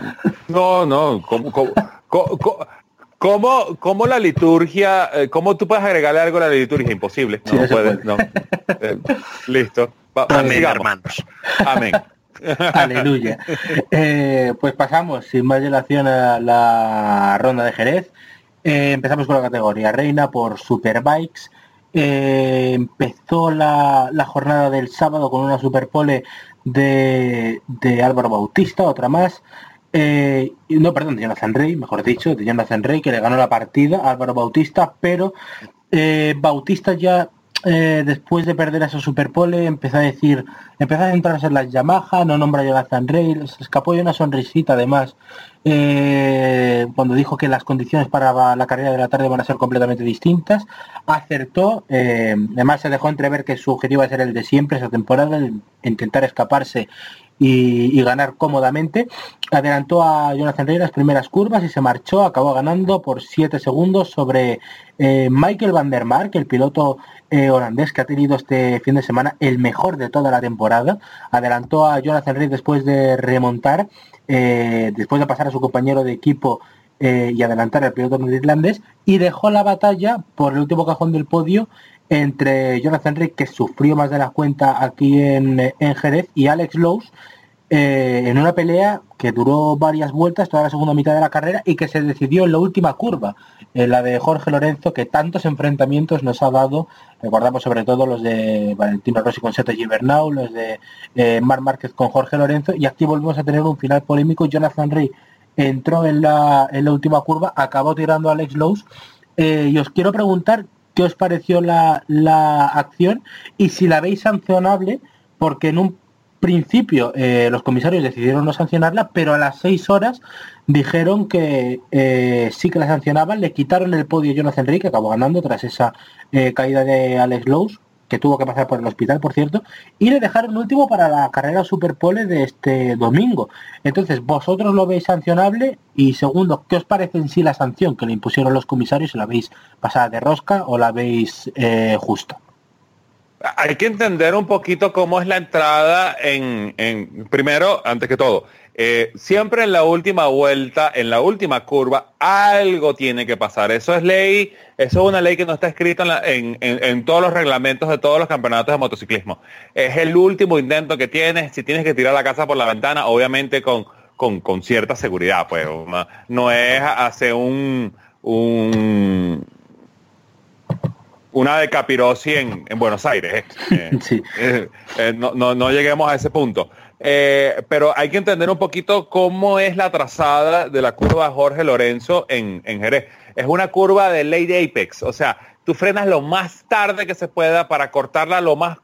No, no, ¿cómo, cómo, cómo- cómo- cómo- cómo la liturgia, eh, cómo tú puedes agregarle algo a la liturgia? Imposible, no Sí, puedes, puede. no. Eh, listo. Va- Amén, sigamos. hermanos. Amén. Aleluya. Eh, pues pasamos sin más dilación a la ronda de Jerez. Eh, empezamos con la categoría reina por Superbikes. Eh, empezó la, la jornada del sábado con una superpole de, de Álvaro Bautista, otra más. No, perdón, de Jonathan Rey, mejor dicho, de Jonathan Rey, que le ganó la partida a Álvaro Bautista, pero Bautista ya eh, después de perder a esa superpole empezó a decir, empezó a centrarse en las Yamaha, no nombra a Jonathan Rey, se escapó de una sonrisita además eh, cuando dijo que las condiciones para la carrera de la tarde van a ser completamente distintas, acertó, eh, además se dejó entrever que su objetivo va a ser el de siempre esa temporada, el intentar escaparse y, y ganar cómodamente. Adelantó a Jonathan Rey las primeras curvas y se marchó, acabó ganando por 7 segundos sobre eh, Michael Van der Mark, el piloto eh, holandés que ha tenido este fin de semana el mejor de toda la temporada. Adelantó a Jonathan Rey después de remontar, eh, después de pasar a su compañero de equipo y adelantar al piloto irlandés y dejó la batalla por el último cajón del podio entre Jonathan Rey, que sufrió más de la cuenta aquí en, en Jerez, y Alex Lowe, eh, en una pelea que duró varias vueltas, toda la segunda mitad de la carrera, y que se decidió en la última curva, en la de Jorge Lorenzo, que tantos enfrentamientos nos ha dado, recordamos sobre todo los de Valentino Rossi con Seto Gibernau, los de eh, Marc Márquez con Jorge Lorenzo, y aquí volvemos a tener un final polémico, Jonathan Rey entró en la, en la última curva, acabó tirando a Alex Lowe, eh, y os quiero preguntar qué os pareció la, la acción y si la veis sancionable, porque en un principio eh, los comisarios decidieron no sancionarla, pero a las seis horas dijeron que eh, sí que la sancionaban, le quitaron el podio Jonathan Rey, que acabó ganando tras esa eh, caída de Alex Lowe, que tuvo que pasar por el hospital, por cierto, y le dejaron último para la carrera Superpole de este domingo. Entonces, ¿vosotros lo veis sancionable? Y segundo, ¿qué os parece en sí la sanción que le impusieron los comisarios? ¿Si la veis pasada de rosca o la veis eh, justa? Hay que entender un poquito cómo es la entrada en, en primero, antes que todo, eh, siempre en la última vuelta, en la última curva, algo tiene que pasar. Eso es ley, eso es una ley que no está escrita en, la- en- en- en todos los reglamentos de todos los campeonatos de motociclismo. Es el último intento que tienes, si tienes que tirar la casa por la ventana, obviamente con, con, con cierta seguridad, pues no, es hacer un, un una de Capirosi en, en Buenos Aires. eh. Eh, Sí. eh, eh, no, no, no lleguemos a ese punto. Eh, pero hay que entender un poquito cómo es la trazada de la curva Jorge Lorenzo en, en Jerez. Es una curva de ley de apex, o sea, tú frenas lo más tarde que se pueda para cortarla lo más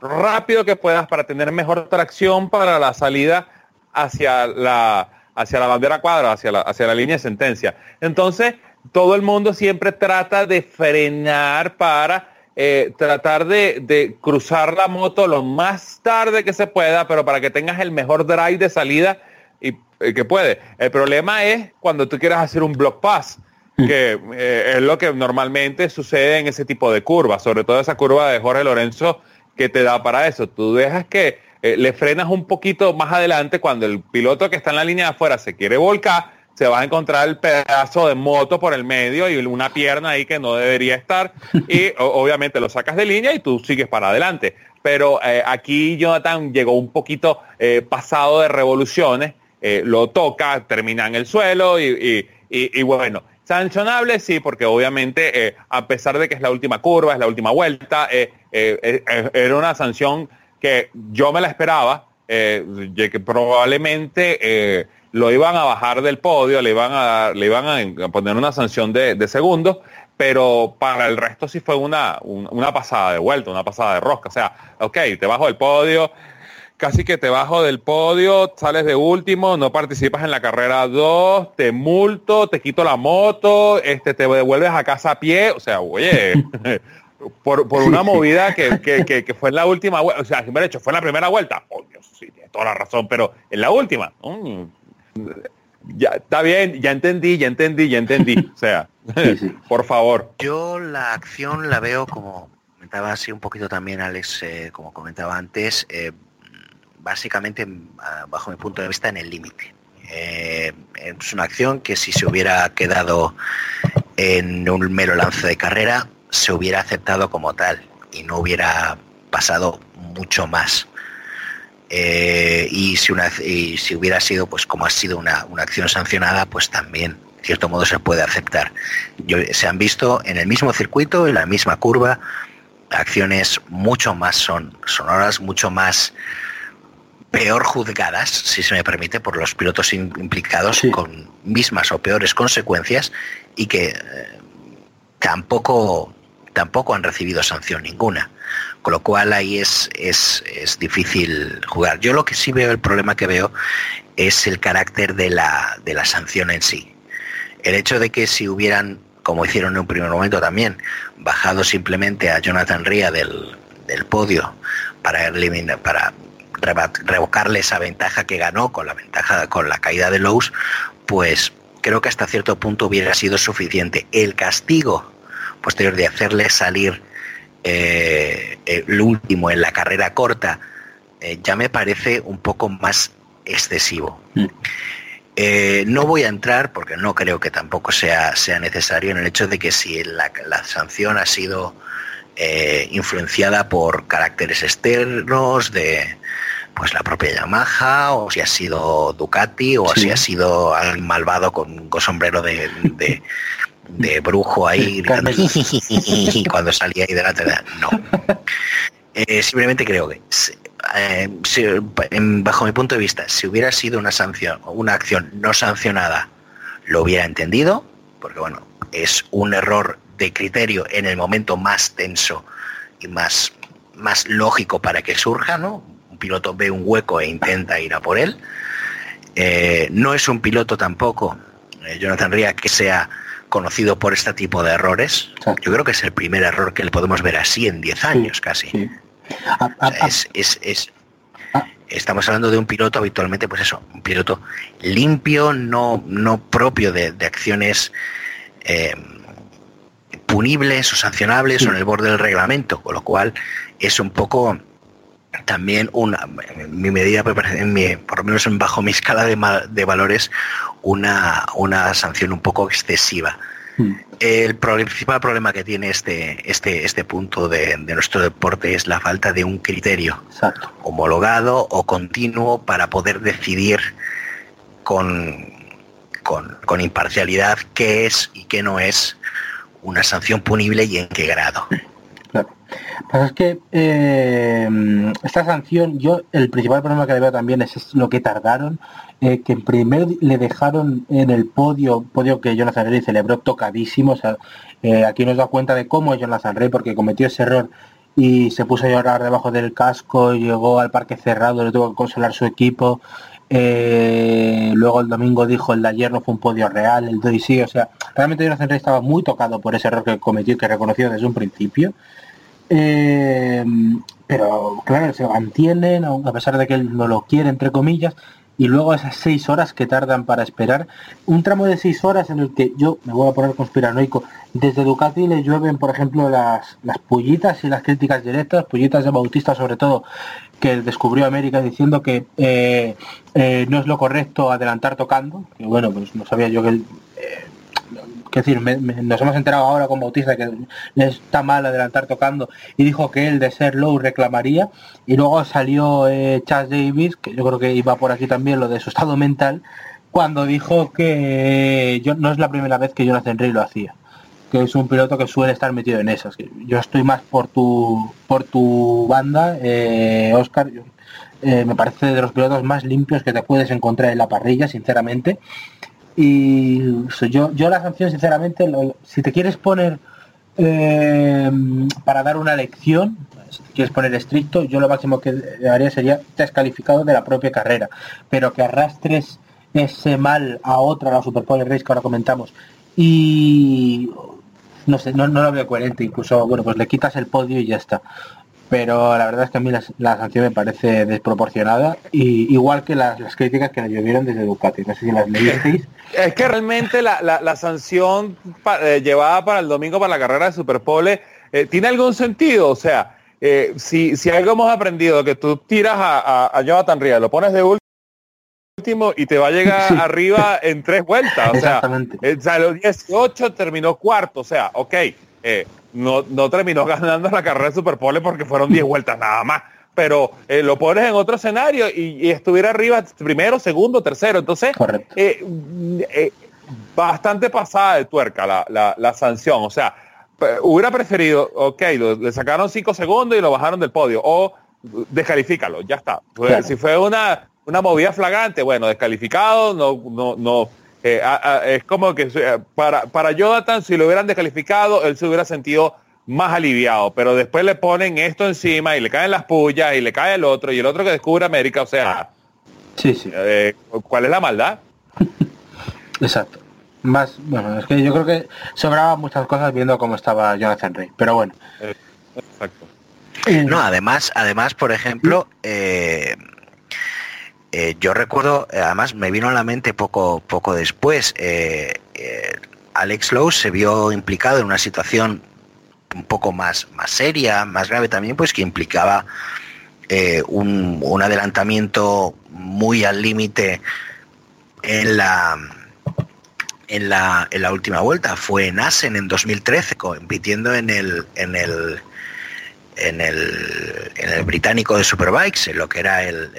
rápido que puedas para tener mejor tracción para la salida hacia la, hacia la bandera cuadra, hacia hacia la línea de sentencia. Entonces, todo el mundo siempre trata de frenar para eh, tratar de, de cruzar la moto lo más tarde que se pueda, pero para que tengas el mejor drive de salida y eh, que puede. El problema es cuando tú quieres hacer un block pass, que eh, es lo que normalmente sucede en ese tipo de curvas, sobre todo esa curva de Jorge Lorenzo que te da para eso. Tú dejas que le frenas un poquito más adelante cuando el piloto que está en la línea de afuera se quiere volcar, se va a encontrar el pedazo de moto por el medio y una pierna ahí que no debería estar y obviamente lo sacas de línea y tú sigues para adelante. Pero eh, aquí Jonathan llegó un poquito eh, pasado de revoluciones, eh, lo toca, termina en el suelo y, y- y- y bueno, sancionable sí, porque obviamente a pesar de que es la última curva, es la última vuelta, era una sanción que yo me la esperaba, que probablemente lo iban a bajar del podio, le iban a, le iban a, poner una sanción de, de segundos, pero para el resto sí fue una, un- una pasada de vuelta, una pasada de rosca. O sea, ok, te bajo del podio, casi que te bajo del podio, sales de último, no participas en la carrera 2, te multo, te quito la moto, este, te devuelves a casa a pie, o sea, oye, por, por una movida que, que- que- que fue en la última vuelta, o sea, si me hecho, fue en la primera vuelta, oh Dios, sí, tienes toda la razón, pero en la última, mm, ya está bien, ya entendí, ya entendí, ya entendí, o sea, Sí, sí. por favor. Yo la acción la veo como comentaba así un poquito también Alex, eh, como comentaba antes, eh, básicamente ah, bajo mi punto de vista en el límite. Eh, es una acción que si se hubiera quedado en un mero lance de carrera se hubiera aceptado como tal y no hubiera pasado mucho más. Eh, y, si una, y si hubiera sido, pues como ha sido una, una acción sancionada, pues también, en cierto modo, se puede aceptar. Yo- se han visto en el mismo circuito, en la misma curva, acciones mucho más son, sonoras, mucho más peor juzgadas, si se me permite, por los pilotos im- implicados Sí. con mismas o peores consecuencias y que eh, tampoco, tampoco han recibido sanción ninguna. Con lo cual ahí es, es, es difícil jugar. Yo lo que sí veo, el problema que veo, es el carácter de la, de la sanción en sí. El hecho de que si hubieran, como hicieron en un primer momento también, bajado simplemente a Jonathan Ria del, del podio para eliminar, para revocarle esa ventaja que ganó con la ventaja, con la caída de Lowe's, pues creo que hasta cierto punto hubiera sido suficiente. El castigo posterior de hacerle salir eh, el último en la carrera corta eh, ya me parece un poco más excesivo. Mm. Eh, no voy a entrar, porque no creo que tampoco sea, sea necesario, en el hecho de que si la, la sanción ha sido eh, influenciada por caracteres externos de pues la propia Yamaha, o si ha sido Ducati, o Sí. si ha sido alguien malvado con un sombrero de, de- de brujo ahí gritando cuando salía ahí delante de... No. Eh, simplemente creo que eh, si- bajo mi punto de vista, si hubiera sido una sanción, una acción no sancionada, lo hubiera entendido, porque bueno, es un error de criterio en el momento más tenso y más, más lógico para que surja, ¿no? Un piloto ve un hueco e intenta ir a por él. Eh, no es un piloto tampoco, Jonathan Ria, que sea conocido por este tipo de errores. Exacto. Yo creo que es el primer error que le podemos ver así en 10 años casi. Sí. A- a- O sea, a- es, es- es- Ah. estamos hablando de un piloto habitualmente, pues eso, un piloto limpio, no, no propio de, de acciones eh, punibles o sancionables Sí. o en el borde del reglamento, con lo cual es un poco también una, mi medida, en mi- por lo menos en bajo mi escala de, de valores, una, una sanción un poco excesiva. Mm. El principal problema que tiene este, este, este punto de, de nuestro deporte es la falta de un criterio Exacto. homologado o continuo para poder decidir con, con, con imparcialidad qué es y qué no es una sanción punible y en qué grado. Claro. Pero es que eh, esta sanción, yo el principal problema que le veo también es, lo que tardaron, eh, que en primer le dejaron en el podio, podio que Jonathan Rey celebró tocadísimo, o sea, eh, aquí nos da cuenta de cómo es Jonathan Rey, porque cometió ese error y se puso a llorar debajo del casco, llegó al parque cerrado, le tuvo que consolar su equipo, luego el domingo dijo el de ayer no fue un podio real, el de hoy sí, o sea, realmente Jonathan Rey estaba muy tocado por ese error que cometió que reconoció desde un principio. Eh, pero claro, se mantienen, a pesar de que él no lo quiere, entre comillas, y luego esas seis horas que tardan para esperar. Un tramo de seis horas en el que yo me voy a poner conspiranoico. Desde Ducati le llueven, por ejemplo, las, las pullitas y las críticas directas, pullitas de Bautista sobre todo, que descubrió América diciendo que eh, eh, no es lo correcto adelantar tocando. Que bueno, pues no sabía yo que él, eh, que decir, nos hemos enterado ahora con Bautista que está mal adelantar tocando y dijo que él de ser low reclamaría y luego salió eh, Chas Davis, que yo creo que iba por aquí también lo de su estado mental, cuando dijo que yo no es la primera vez que Jonathan Rey lo hacía que es un piloto que suele estar metido en esas. Yo estoy más por tu por tu banda, eh, Oscar. yo- eh, me parece de los pilotos más limpios que te puedes encontrar en la parrilla, sinceramente. Y yo, yo la sanción, sinceramente, lo- si te quieres poner eh, para dar una lección, si quieres poner estricto, yo lo máximo que haría sería descalificado de la propia carrera. Pero que arrastres ese mal a otra, la Super Race que ahora comentamos, y no sé, no, no lo veo coherente, incluso, bueno, pues le quitas el podio y ya está. Pero la verdad es que a mí la, la sanción me parece desproporcionada, y igual que las, las críticas que le llovieron desde Ducati. No sé si las leísteis. Es que realmente la, la- la sanción pa- eh, llevada para el domingo para la carrera de Superpole eh, tiene algún sentido. O sea, eh, si, si algo hemos aprendido, que tú tiras a, a, a Jonathan Ría, lo pones de último y te va a llegar Sí. arriba en tres vueltas. O sea, Exactamente. eh, salió 18, terminó cuarto. O sea, ok, eh, no, no terminó ganando la carrera de Superpole porque fueron 10 vueltas nada más. Pero eh, lo pones en otro escenario y, y estuviera arriba primero, segundo, tercero. Entonces, eh, mm, bastante pasada de tuerca la, la- la sanción. O sea, hubiera preferido, ok, lo- le sacaron cinco segundos y lo bajaron del podio. O descalifícalo, ya está. Claro. Si fue una, una movida flagrante, bueno, descalificado, no, no, no. Eh, a- a- es como que eh, para, para Jonathan, si lo hubieran descalificado, él se hubiera sentido más aliviado, pero después le ponen esto encima y le caen las pullas y le cae el otro y el otro que descubre América, o sea, Sí, sí, eh, ¿cuál es la maldad? exacto. Más, bueno, es que yo creo que sobraba muchas cosas viendo cómo estaba Jonathan Rey. Pero bueno. Eh, Exacto. No, además, además, por ejemplo, eh, eh, yo recuerdo, eh, además me vino a la mente poco, poco después, eh, Alex Lowe se vio implicado en una situación un poco más, más seria, más grave también, pues que implicaba un, un adelantamiento muy al límite en la en la, en la última vuelta. Fue en Assen en 2013, compitiendo en el en el en el, en el británico de Superbikes, en lo que era el-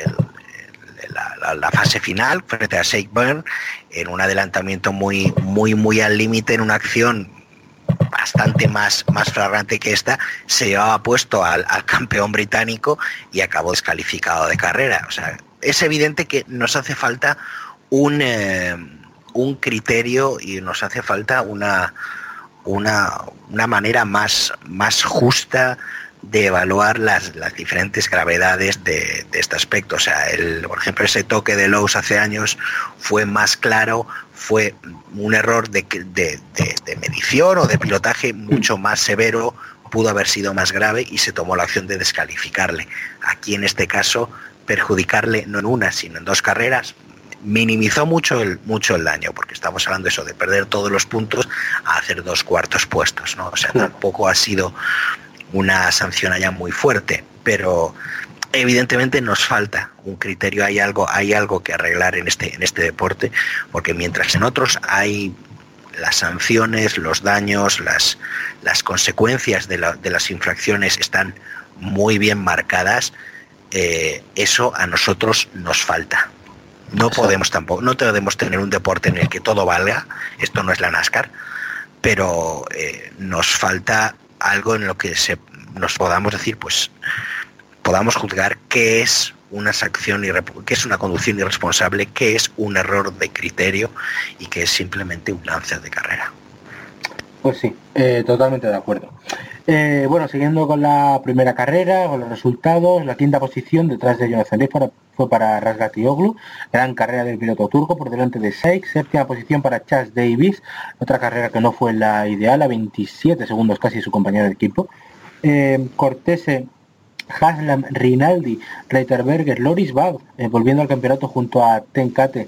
el- la, fase final frente a Shake Burn, en un adelantamiento muy, muy, muy al límite, en una acción bastante más, más flagrante que esta, se llevaba puesto al, al campeón británico y acabó descalificado de carrera. O sea, es evidente que nos hace falta un, eh, un criterio y nos hace falta una, una, una manera más, más justa de evaluar las, las diferentes gravedades de, de este aspecto. O sea, el, por ejemplo, ese toque de Lowe's hace años fue más claro, fue un error de, de, de- medición o de pilotaje mucho más severo, pudo haber sido más grave y se tomó la acción de descalificarle. Aquí en este caso, perjudicarle no en una, sino en dos carreras, minimizó mucho el, mucho el daño, porque estamos hablando de eso, de perder todos los puntos a hacer dos cuartos puestos, ¿no? O sea, tampoco ha sido una sanción allá muy fuerte, pero evidentemente nos falta un criterio, hay algo, hay algo que arreglar en este, en este deporte, porque mientras en otros hay las sanciones, los daños, las, las consecuencias de, la- de las infracciones están muy bien marcadas, eh, eso a nosotros nos falta. No podemos tampoco, no podemos tener un deporte en el que todo valga, esto no es la NASCAR, pero eh, nos falta algo en lo que se, nos podamos decir, pues podamos juzgar qué es una sanción qué es una conducción irresponsable, qué es un error de criterio y qué es simplemente un lance de carrera. Pues sí, eh, totalmente de acuerdo. Eh, bueno, siguiendo con la primera carrera, con los resultados, la quinta posición detrás de Jonathan Rey fue, para Rasgatioglu, gran carrera del piloto turco por delante de Seix, séptima posición para Chas Davis, otra carrera que no fue la ideal, a 27 segundos casi su compañero de equipo. Eh, Cortese Haslam, Rinaldi, Reiterberger, Loris Bag, eh, volviendo al campeonato junto a Tenkate.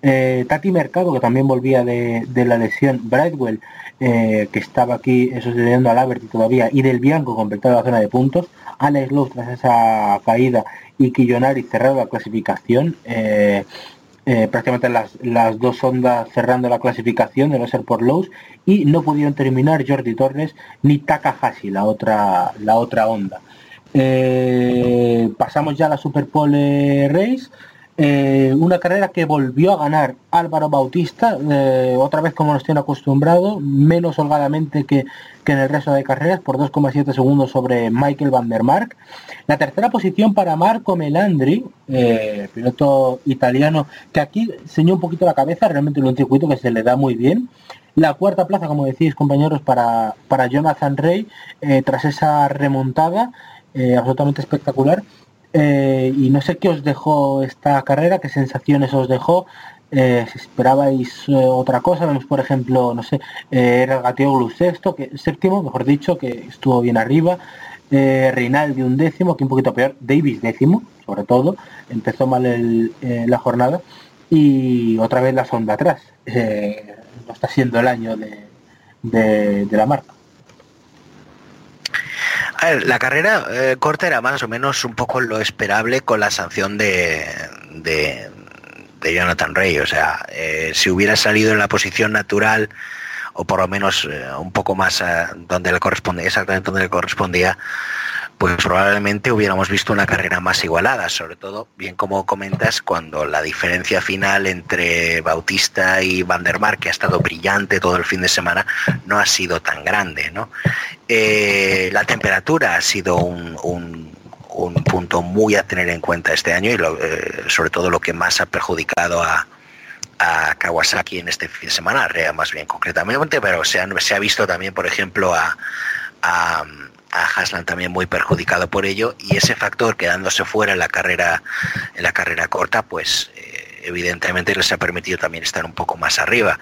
Eh, Tati Mercado, que también volvía de, la lesión, Brightwell, eh, que estaba aquí sucediendo al Averti todavía, y del Bianco completado la zona de puntos, Alex Lowe tras esa caída y Killonari cerrado la clasificación, eh, prácticamente las, las, dos ondas cerrando la clasificación de no ser por Lowe's y no pudieron terminar Jordi Torres ni Takahashi, la otra, la otra onda. pasamos ya a la Superpole Race. Eh, una carrera que volvió a ganar Álvaro Bautista, eh, otra vez como nos tiene acostumbrado, menos holgadamente que, en el resto de carreras, por 2,7 segundos sobre Michael Van der Mark. La tercera posición para Marco Melandri, eh, piloto italiano, que aquí señó un poquito la cabeza, realmente en un circuito que se le da muy bien. La cuarta plaza, como decís compañeros, para, para Jonathan Rey, tras esa remontada absolutamente espectacular. Eh, y no sé qué os dejó esta carrera, qué sensaciones os dejó, eh, si esperabais eh, otra cosa, vemos por ejemplo, no sé, era el Gatioglu sexto, que, séptimo, mejor dicho, que estuvo bien arriba, Rinaldi un décimo, que un poquito peor, Davis décimo, sobre todo, empezó mal la jornada, y otra vez la sonda atrás, no está siendo el año de la marca la carrera eh, corta era más o menos un poco lo esperable con la sanción de, de, Jonathan Rey. O sea, eh, si hubiera salido en la posición natural o por lo menos eh, un poco más donde le correspondía, exactamente donde le correspondía, pues probablemente hubiéramos visto una carrera más igualada, sobre todo, bien como comentas, cuando la diferencia final entre Bautista y Van der Mark, que ha estado brillante todo el fin de semana, no ha sido tan grande. ¿no? Eh, la temperatura ha sido un, punto muy a tener en cuenta este año y eh, sobre todo lo que más ha perjudicado a, Kawasaki en este fin de semana, Rea más bien concretamente, pero se, se ha visto también, por ejemplo, a a Haslan también muy perjudicado por ello y ese factor quedándose fuera en la carrera en la carrera corta pues eh, evidentemente les ha permitido también estar un poco más arriba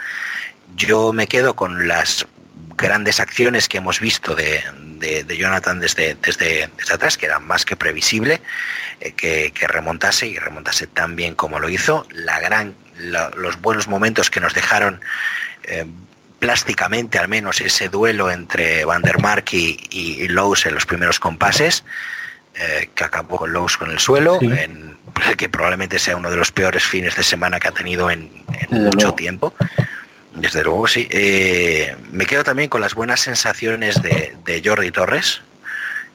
yo me quedo con las grandes acciones que hemos visto de, Jonathan desde, desde, atrás, que era más que previsible eh, que, remontase y remontase tan bien como lo hizo. La gran, los buenos momentos que nos dejaron eh, plásticamente al menos ese duelo entre Van der Mark y, y, en los primeros compases, eh, que acabó con Lowe's con el suelo, en, que probablemente sea uno de los peores fines de semana que ha tenido en, mucho tiempo. Desde luego, sí. Eh, me quedo también con las buenas sensaciones de, de Jordi Torres.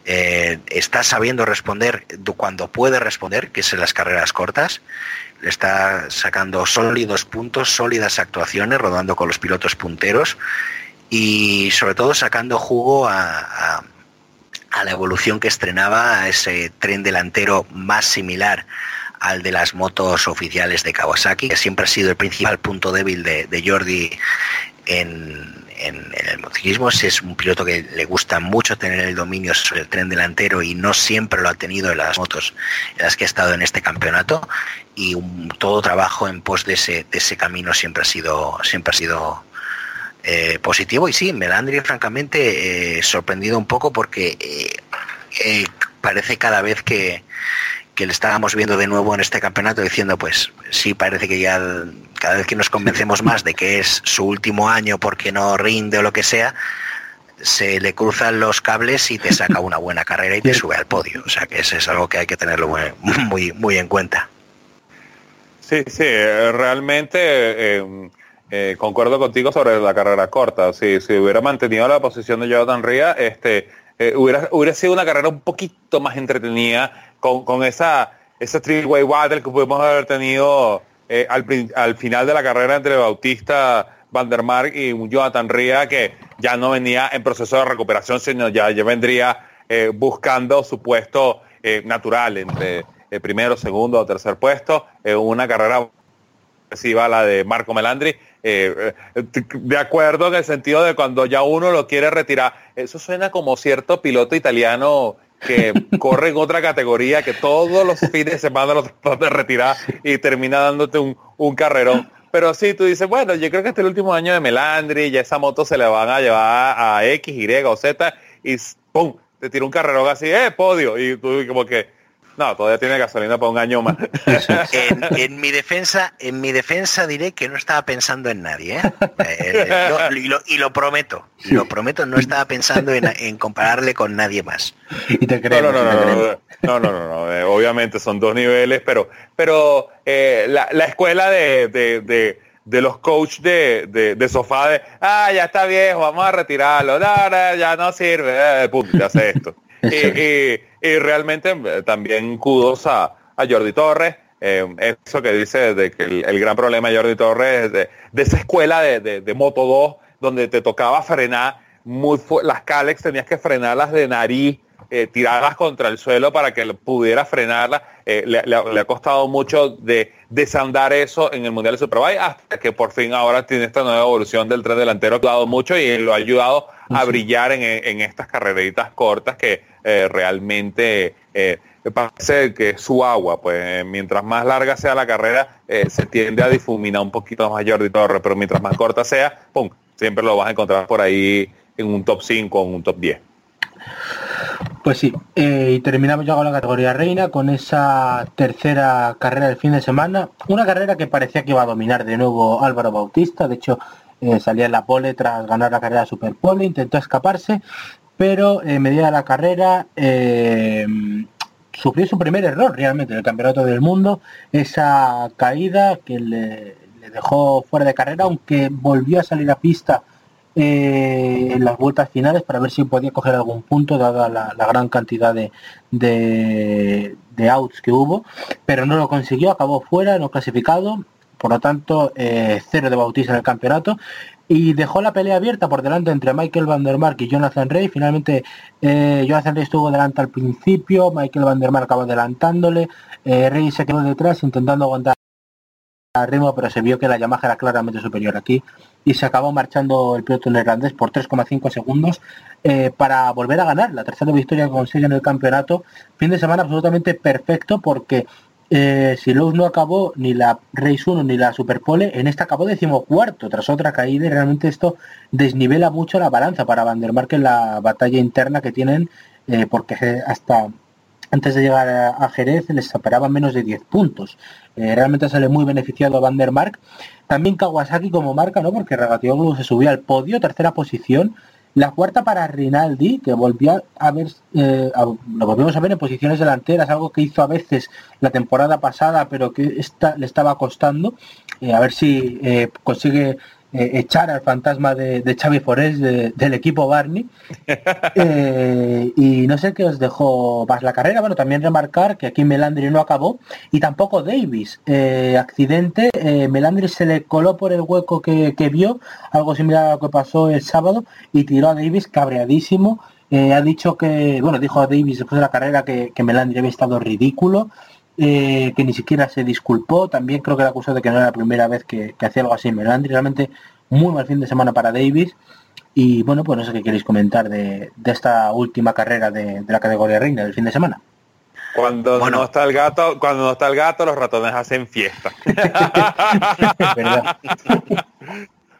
Eh, está sabiendo responder cuando puede responder, que es en las carreras cortas está sacando sólidos puntos, sólidas actuaciones, rodando con los pilotos punteros y sobre todo sacando jugo a, la evolución que estrenaba ese tren delantero más similar al de las motos oficiales de Kawasaki, que siempre ha sido el principal punto débil de, de Jordi en, en, el motociclismo. Es un piloto que le gusta mucho tener el dominio sobre el tren delantero y no siempre lo ha tenido en las motos en las que ha estado en este campeonato. Y todo trabajo en pos de ese, de ese camino siempre ha sido, siempre ha sido eh, positivo. Y sí, Melandri, francamente, eh, sorprendido un poco porque eh, parece cada vez que, que le estábamos viendo de nuevo en este campeonato diciendo, pues sí, parece que ya cada vez que nos convencemos más de que es su último año porque no rinde o lo que sea, se le cruzan los cables y te saca una buena carrera y te sube al podio. O sea que eso es algo que hay que tenerlo muy, muy, en cuenta. Sí, sí, realmente eh, eh, concuerdo contigo sobre la carrera corta. Si, si hubiera mantenido la posición de Jonathan Ria, este, eh, hubiera, hubiera sido una carrera un poquito más entretenida con, con esa, ese three-way battle que pudimos haber tenido eh, al, final de la carrera entre Bautista, Van der Mark y Jonathan Ria, que ya no venía en proceso de recuperación, sino ya, ya vendría eh, buscando su puesto eh, natural entre el primero, segundo o tercer puesto. una carrera a la de Marco Melandri, de acuerdo en el sentido de cuando ya uno lo quiere retirar. Eso suena como cierto piloto italiano que corre en otra categoría, que todos los fines de semana los tratan de retirar y termina dándote un, un carrerón. Pero sí, tú dices, bueno, yo creo que este es el último año de Melandri, ya esa moto se le van a llevar a X, Y o Z y ¡pum! te tira un carrerón así, eh, podio, y tú como que, no, todavía tiene gasolina para un año más. en, en, mi defensa, en mi defensa diré que no estaba pensando en nadie, ¿eh? eh no, y, lo, y, lo, prometo, sí. lo prometo, no estaba pensando en, en, compararle con nadie más. Y te creo. No, no, no, no, no, no, no, no eh, obviamente son dos niveles, pero, pero eh, la, la, escuela de, de, de de los coach de, de, de, sofá de, ah, ya está viejo, vamos a retirarlo, no, no, ya no sirve, eh, pum, ya hace esto. y, y, y, realmente eh, también kudos a, a Jordi Torres, eh, eso que dice de que el, el, gran problema de Jordi Torres es de, de esa escuela de, de, de, Moto 2, donde te tocaba frenar muy las Calex, tenías que frenarlas de nariz, eh, tirarlas contra el suelo para que pudiera frenarla. Eh, le, le, le, ha costado mucho de desandar eso en el Mundial de Superbike hasta que por fin ahora tiene esta nueva evolución del tren delantero. Ha ayudado mucho y lo ha ayudado a brillar en, en estas carreritas cortas que eh, realmente eh, parece que su agua. Pues mientras más larga sea la carrera, eh, se tiende a difuminar un poquito más Jordi Torres, pero mientras más corta sea, pum, siempre lo vas a encontrar por ahí en un top 5 o en un top 10. Pues sí, eh, y terminamos ya con la categoría reina, con esa tercera carrera del fin de semana. Una carrera que parecía que iba a dominar de nuevo Álvaro Bautista, de hecho eh, salía en la pole tras ganar la carrera Super Pole, intentó escaparse, pero en medida de la carrera eh, sufrió su primer error realmente en el Campeonato del Mundo, esa caída que le, dejó fuera de carrera, aunque volvió a salir a pista eh, en las vueltas finales para ver si podía coger algún punto dada la, gran cantidad de, outs que hubo. Pero no lo consiguió acabó fuera no clasificado. Por lo tanto eh, cero de Bautista en el campeonato y dejó la pelea abierta por delante entre Michael Van der y Jonathan Rey finalmente eh, Jonathan Rey estuvo delante al principio Michael Van der acabó adelantándole eh, Rey se quedó detrás intentando aguantar al ritmo pero se vio que la Yamaha era claramente superior aquí y se acabó marchando el piloto neerlandés por 3,5 segundos eh, para volver a ganar la tercera victoria que consigue en el campeonato. Fin de semana absolutamente perfecto porque eh, si Lowe's no acabó ni la Race 1 ni la Superpole, en esta acabó decimocuarto tras otra caída realmente esto desnivela mucho la balanza para Van der Mark en la batalla interna que tienen eh, porque hasta antes de llegar a, Jerez les separaban menos de 10 puntos. Eh, realmente sale muy beneficiado a Van der Mark. También Kawasaki como marca, ¿no? Porque Regatioglu se subió al podio, tercera posición. La cuarta para Rinaldi, que volvió a ver, eh, lo volvimos a ver en posiciones delanteras, algo que hizo a veces la temporada pasada, pero que le estaba costando. Eh, a ver si eh, consigue eh, echar al fantasma de, de Xavi Forés de, del equipo Barney. Eh, y no sé qué os dejó más la carrera. Bueno, también remarcar que aquí Melandri no acabó y tampoco Davis. Eh, accidente, eh, Melandri se le coló por el hueco que, que, vio, algo similar a lo que pasó el sábado, y tiró a Davis cabreadísimo. ha dicho que, bueno, dijo a Davis después de la carrera que, que Melandri había estado ridículo. Eh, que ni siquiera se disculpó, también creo que era acusado de que no era la primera vez que, que hacía algo así en Melandri, realmente muy mal fin de semana para Davis y bueno, pues no sé qué queréis comentar de, de esta última carrera de, de, la categoría reina del fin de semana. Cuando bueno. no está el gato, cuando no está el gato, los ratones hacen fiesta.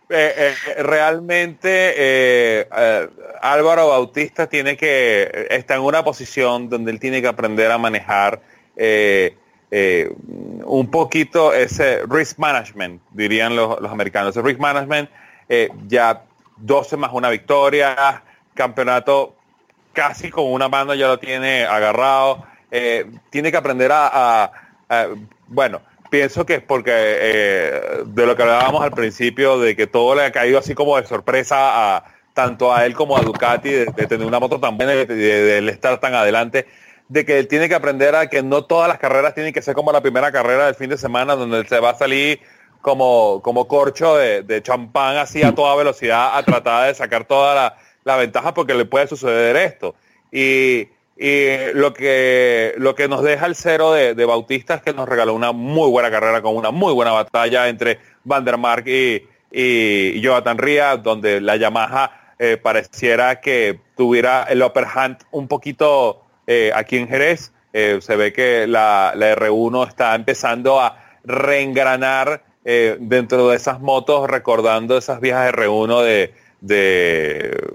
eh, eh, realmente eh, eh, Álvaro Bautista tiene que está en una posición donde él tiene que aprender a manejar eh, eh, un poquito ese risk management, dirían los, los americanos. El risk management, eh, ya 12 más una victoria, campeonato casi con una mano ya lo tiene agarrado. Tiene que aprender a, bueno, pienso que es porque de lo que hablábamos al principio, de que todo le ha caído así como de sorpresa a tanto a él como a Ducati, de, tener una moto tan buena, de, de estar tan adelante de que él tiene que aprender a que no todas las carreras tienen que ser como la primera carrera del fin de semana, donde se va a salir como, como corcho de, champán así a toda velocidad a tratar de sacar toda la, ventaja porque le puede suceder esto. Y, y, lo, que, lo que nos deja el cero de, de, Bautista es que nos regaló una muy buena carrera con una muy buena batalla entre Van der Mark y, y, Jonathan Ría, donde la Yamaha eh, pareciera que tuviera el upper hand un poquito eh, aquí en Jerez. Eh, se ve que la, la, R1 está empezando a reengranar eh, dentro de esas motos, recordando esas viejas R1 de, de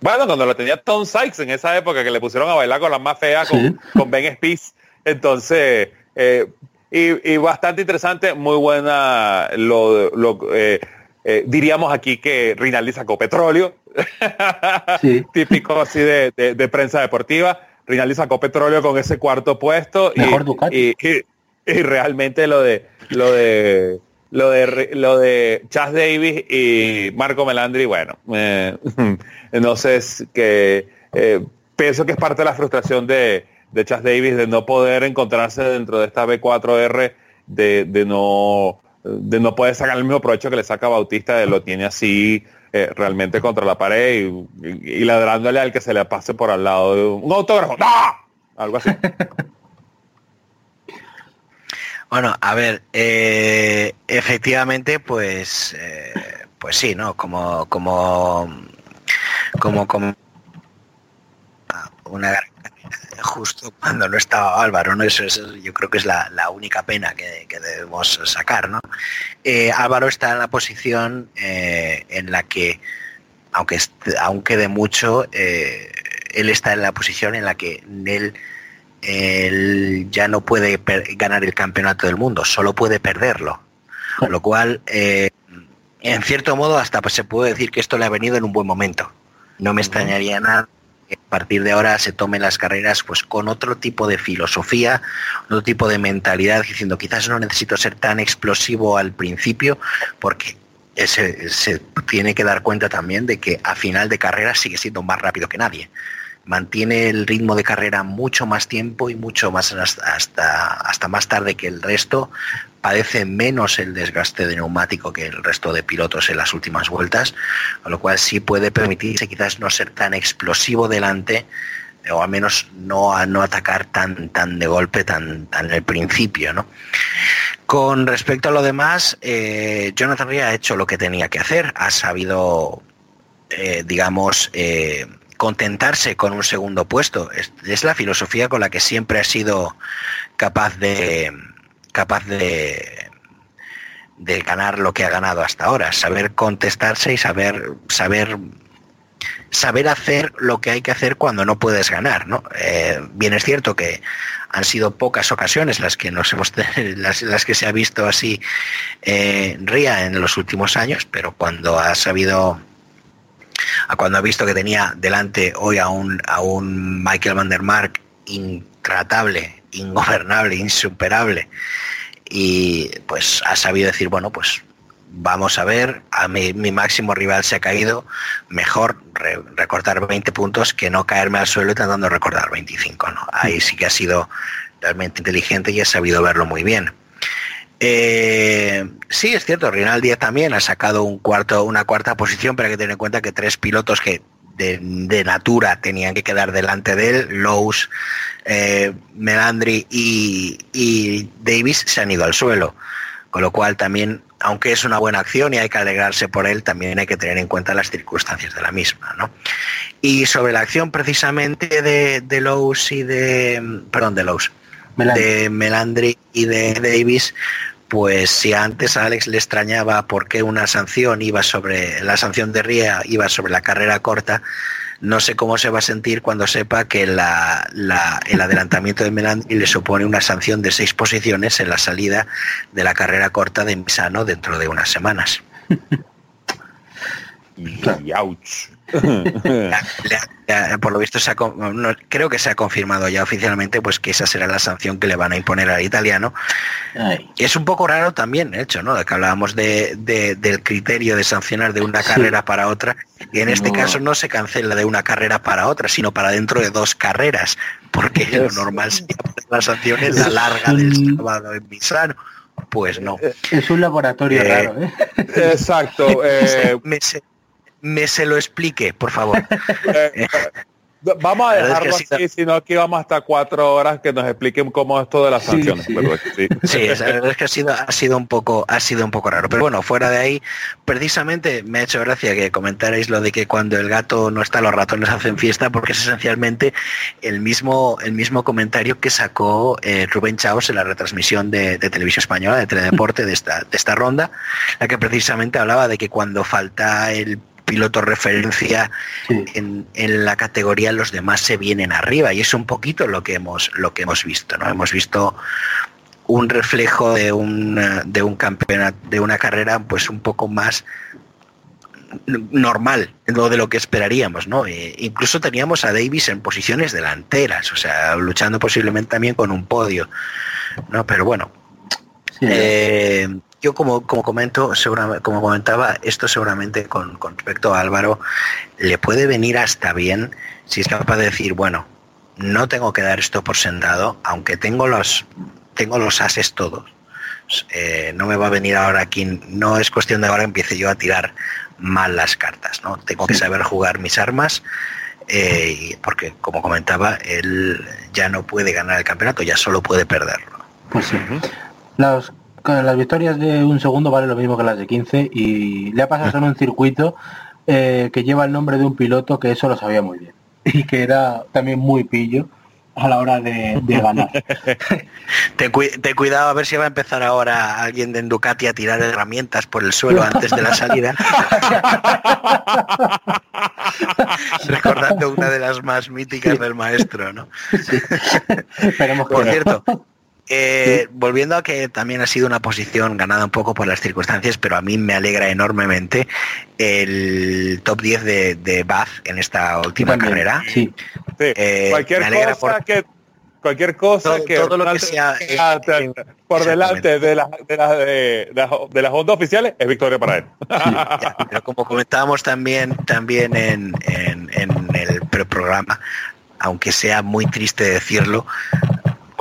Bueno, cuando lo tenía Tom Sykes en esa época que le pusieron a bailar con las más feas con, Sí. con Ben Spies. Entonces, eh, y, y bastante interesante, muy buena, lo, lo, diríamos aquí que Rinaldi sacó petróleo, Sí. típico así de, de- de prensa deportiva. Rinaldi sacó petróleo con ese cuarto puesto Mejor y, Ducati. y, y- y realmente lo de lo de lo de lo de Chas Davis y Marco Melandri, bueno, eh, no sé es que eh, pienso que es parte de la frustración de, de Chas Davis de no poder encontrarse dentro de esta B4R, de, de no de no poder sacar el mismo provecho que le saca Bautista, de lo tiene así eh, realmente contra la pared y, y- ladrándole al que se le pase por al lado de un, autógrafo. ¡No! Algo así. Bueno, a ver, eh, efectivamente, pues, eh, pues sí, ¿no? Como, como, como, como una justo cuando no estaba Álvaro, ¿no? Eso, eso yo creo que es la, la única pena que, que debemos sacar, ¿no? Eh, Álvaro está en la posición eh, en la que, aunque, aunque de mucho, eh, él está en la posición en la que él él ya no puede ganar el campeonato del mundo, solo puede perderlo. Con lo cual, en cierto modo, hasta pues, se puede decir que esto le ha venido en un buen momento. No me extrañaría nada a partir de ahora se tomen las carreras pues con otro tipo de filosofía, otro tipo de mentalidad, diciendo quizás no necesito ser tan explosivo al principio, porque se, se tiene que dar cuenta también de que a final de carrera sigue siendo más rápido que nadie. Mantiene el ritmo de carrera mucho más tiempo y mucho más hasta, hasta más tarde que el resto, padece menos el desgaste de neumático que el resto de pilotos en las últimas vueltas, con lo cual sí puede permitirse quizás no ser tan explosivo delante o al menos no, no atacar tan, tan de golpe, tan, tan en el principio. ¿no? Con respecto a lo demás, eh, Jonathan Rea ha hecho lo que tenía que hacer, ha sabido, eh, digamos, eh, contentarse con un segundo puesto. Es, es la filosofía con la que siempre ha sido capaz de capaz de de ganar lo que ha ganado hasta ahora, saber contestarse y saber saber saber hacer lo que hay que hacer cuando no puedes ganar, ¿no? Eh, bien es cierto que han sido pocas ocasiones las que nos hemos las, las que se ha visto así eh, Ría en los últimos años, pero cuando ha sabido a cuando ha visto que tenía delante hoy a un, a un Michael Van der Mark intratable, ingobernable, insuperable, y pues ha sabido decir, bueno, pues vamos a ver, a mi, mi máximo rival se ha caído, mejor re- recortar 20 puntos que no caerme al suelo intentando recordar 25, ¿no? Ahí sí que ha sido realmente inteligente y ha sabido verlo muy bien. Eh, sí, es cierto, Rinaldi también ha sacado un cuarto, una cuarta posición, pero hay que tener en cuenta que tres pilotos que de, de natura tenían que quedar delante de él, Lowe's, eh, Melandri y, y Davis, se han ido al suelo. Con lo cual también, aunque es una buena acción y hay que alegrarse por él, también hay que tener en cuenta las circunstancias de la misma. ¿no? Y sobre la acción precisamente de, de Lowe's y de... Perdón, de Lowe's Melandri. de Melandri y de Davis, pues si antes a Alex le extrañaba por qué una sanción iba sobre la sanción de Ría iba sobre la carrera corta, no sé cómo se va a sentir cuando sepa que el adelantamiento de Melandri le supone una sanción de seis posiciones en la salida de la carrera corta de Misano dentro de unas semanas. Y ouch. Por lo visto se ha con- no, creo que se ha confirmado ya oficialmente pues que esa será la sanción que le van a imponer al italiano Ay, Es un poco raro también, de hecho, ¿no? De que hablábamos de, de- del criterio de sancionar de una Sí. carrera para otra. Y en este No. caso no se cancela de una carrera para otra, sino para dentro de dos carreras. Porque lo Es- normal sería la sanción en la Es larga del sábado en Misano. Pues no. es un laboratorio Eh, raro, ¿eh? Exacto. eh, me se lo explique, por favor. eh, vamos a verdad es que dejarlo así, si no aquí vamos hasta cuatro horas que nos expliquen cómo es esto de las sanciones. sí. pero sí. Sí, la verdad es que ha sido, ha sido un poco, ha sido un poco raro. Pero bueno, fuera de ahí, precisamente me ha hecho gracia que comentarais lo de que cuando el gato no está, los ratones hacen fiesta, porque es esencialmente el mismo, el mismo comentario que sacó eh, Rubén Chaos en la retransmisión de, de televisión española, de teledeporte de esta, de esta ronda, la que precisamente hablaba de que cuando falta el piloto referencia Sí. en, en la categoría los demás se vienen arriba. Y es un poquito lo que hemos lo que hemos visto no hemos visto un reflejo de un de un campeonato de una carrera pues un poco más normal lo de lo que esperaríamos no Eh, incluso teníamos a Davis en posiciones delanteras o sea luchando posiblemente también con un podio no pero bueno Sí, eh, yo como, como comento, segura- como comentaba, esto seguramente con, con respecto a Álvaro le puede venir hasta bien si es capaz de decir, bueno, no tengo que dar esto por sentado, aunque tengo los tengo los ases todos. Eh, no me va a venir ahora aquí, no es cuestión de ahora empiece yo a tirar mal las cartas, ¿no? Tengo que saber jugar mis armas, eh, porque como comentaba, él ya no puede ganar el campeonato, ya solo puede perderlo. Pues sí. Con las victorias de un segundo valen lo mismo que las de 15 y le ha pasado en un circuito eh, que lleva el nombre de un piloto que eso lo sabía muy bien y que era también muy pillo a la hora de, de ganar. Te, te cuidado a ver si va a empezar ahora alguien de Ducati a tirar herramientas por el suelo antes de la salida. Recordando una de las más míticas del maestro, ¿no? Esperemos que Por no. cierto, eh, volviendo a que también ha sido una posición ganada un poco por las circunstancias, pero a mí me alegra enormemente el top 10 de, de Bath en esta última También, carrera. Sí, Sí, Eh, cualquier cosa por- que cualquier cosa Todo- que todo lo que resalte sea, a- eh, por exactamente. delante de las de las de, las- de las ondas oficiales es victoria para él. Ya, pero como comentábamos también también en, en- en el preprograma, aunque sea muy triste decirlo,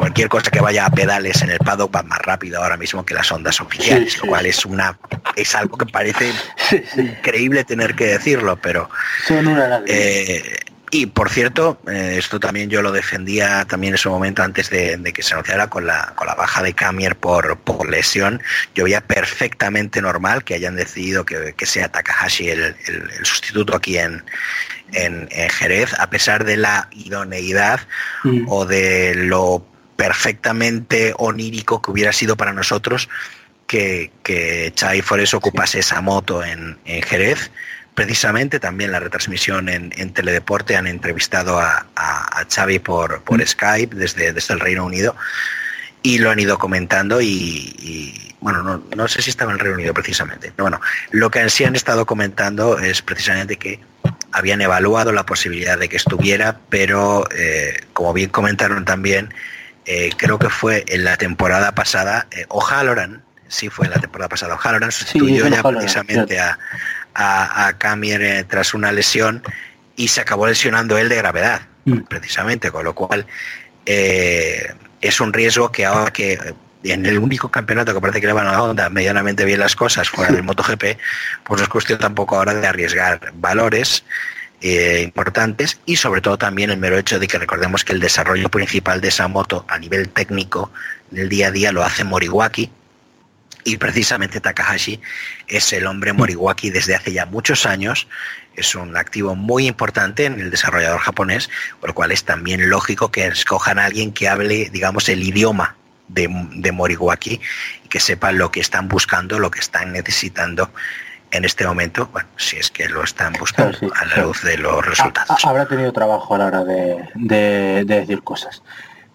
cualquier cosa que vaya a pedales en el paddock va más rápido ahora mismo que las ondas oficiales, Sí, sí. lo cual es una es algo que parece sí, increíble tener que decirlo, pero Son una eh, y por cierto, eh, esto también yo lo defendía también en su momento antes de, de que se anunciara con la, con la baja de Camier por, por lesión. Yo veía perfectamente normal que hayan decidido que, que sea Takahashi el, el- el sustituto aquí en, en, en Jerez, a pesar de la idoneidad Mm. o de lo perfectamente onírico que hubiera sido para nosotros que, que Chai Forés ocupase esa moto en, en Jerez. Precisamente también la retransmisión en, en Teledeporte han entrevistado a, a, a Xavi por, por Skype desde, desde el Reino Unido y lo han ido comentando y, y, bueno, no, no sé si estaba en el Reino Unido precisamente, pero bueno, lo que sí han estado comentando es precisamente que habían evaluado la posibilidad de que estuviera, pero eh, como bien comentaron también, eh, creo que fue en la temporada pasada, eh, O'Halloran, sí fue en la temporada pasada, O'Halloran sustituyó es ya precisamente a, a, a Camier eh, tras una lesión y se acabó lesionando él de gravedad, Mm. precisamente, con lo cual eh, es un riesgo que ahora que en el único campeonato que parece que le van a la onda medianamente bien las cosas fuera del MotoGP, pues no es cuestión tampoco ahora de arriesgar valores eh, importantes y sobre todo también el mero hecho de que recordemos que el desarrollo principal de esa moto a nivel técnico del día a día lo hace Moriwaki y precisamente Takahashi es el hombre Moriwaki desde hace ya muchos años, es un activo muy importante en el desarrollador japonés, por lo cual es también lógico que escojan a alguien que hable, digamos, el idioma de, de Moriwaki y que sepa lo que están buscando, lo que están necesitando en este momento, bueno, si es que lo están buscando sí, a la luz de los resultados. ha- habrá tenido trabajo a la hora de, de- de decir cosas.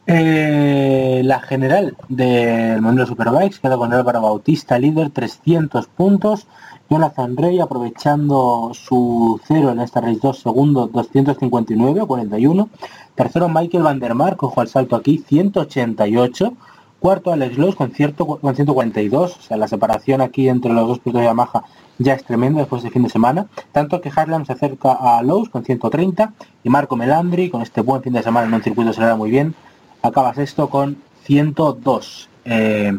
Eh, la general del Mundo de Superbikes queda con Álvaro Bautista, líder, 300 puntos. Jonathan Rey aprovechando su cero en esta race 2 segundos 259 41 tercero Michael Van der Mark ojo al salto aquí 188 cuarto Alex Lowe con, con 142 o sea la separación aquí entre los dos pilotos de Yamaha ya es tremenda después de fin de semana tanto que Harlan se acerca a Lowe's con 130 y Marco Melandri con este buen fin de semana en un circuito se le da muy bien acaba sexto con 102 Eh,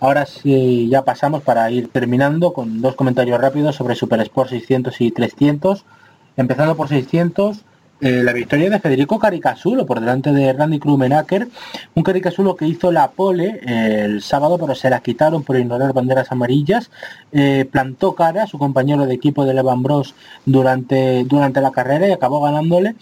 Ahora sí, ya pasamos para ir terminando con dos comentarios rápidos sobre Super Sport 600 y 300. Empezando por 600, eh, la victoria de Federico Caricasulo por delante de Randy Krumenacker. Un Caricasulo que hizo la pole eh, el sábado, pero se la quitaron por ignorar banderas amarillas. Eh, plantó cara a su compañero de equipo de Levan Bros durante, durante la carrera y acabó ganándole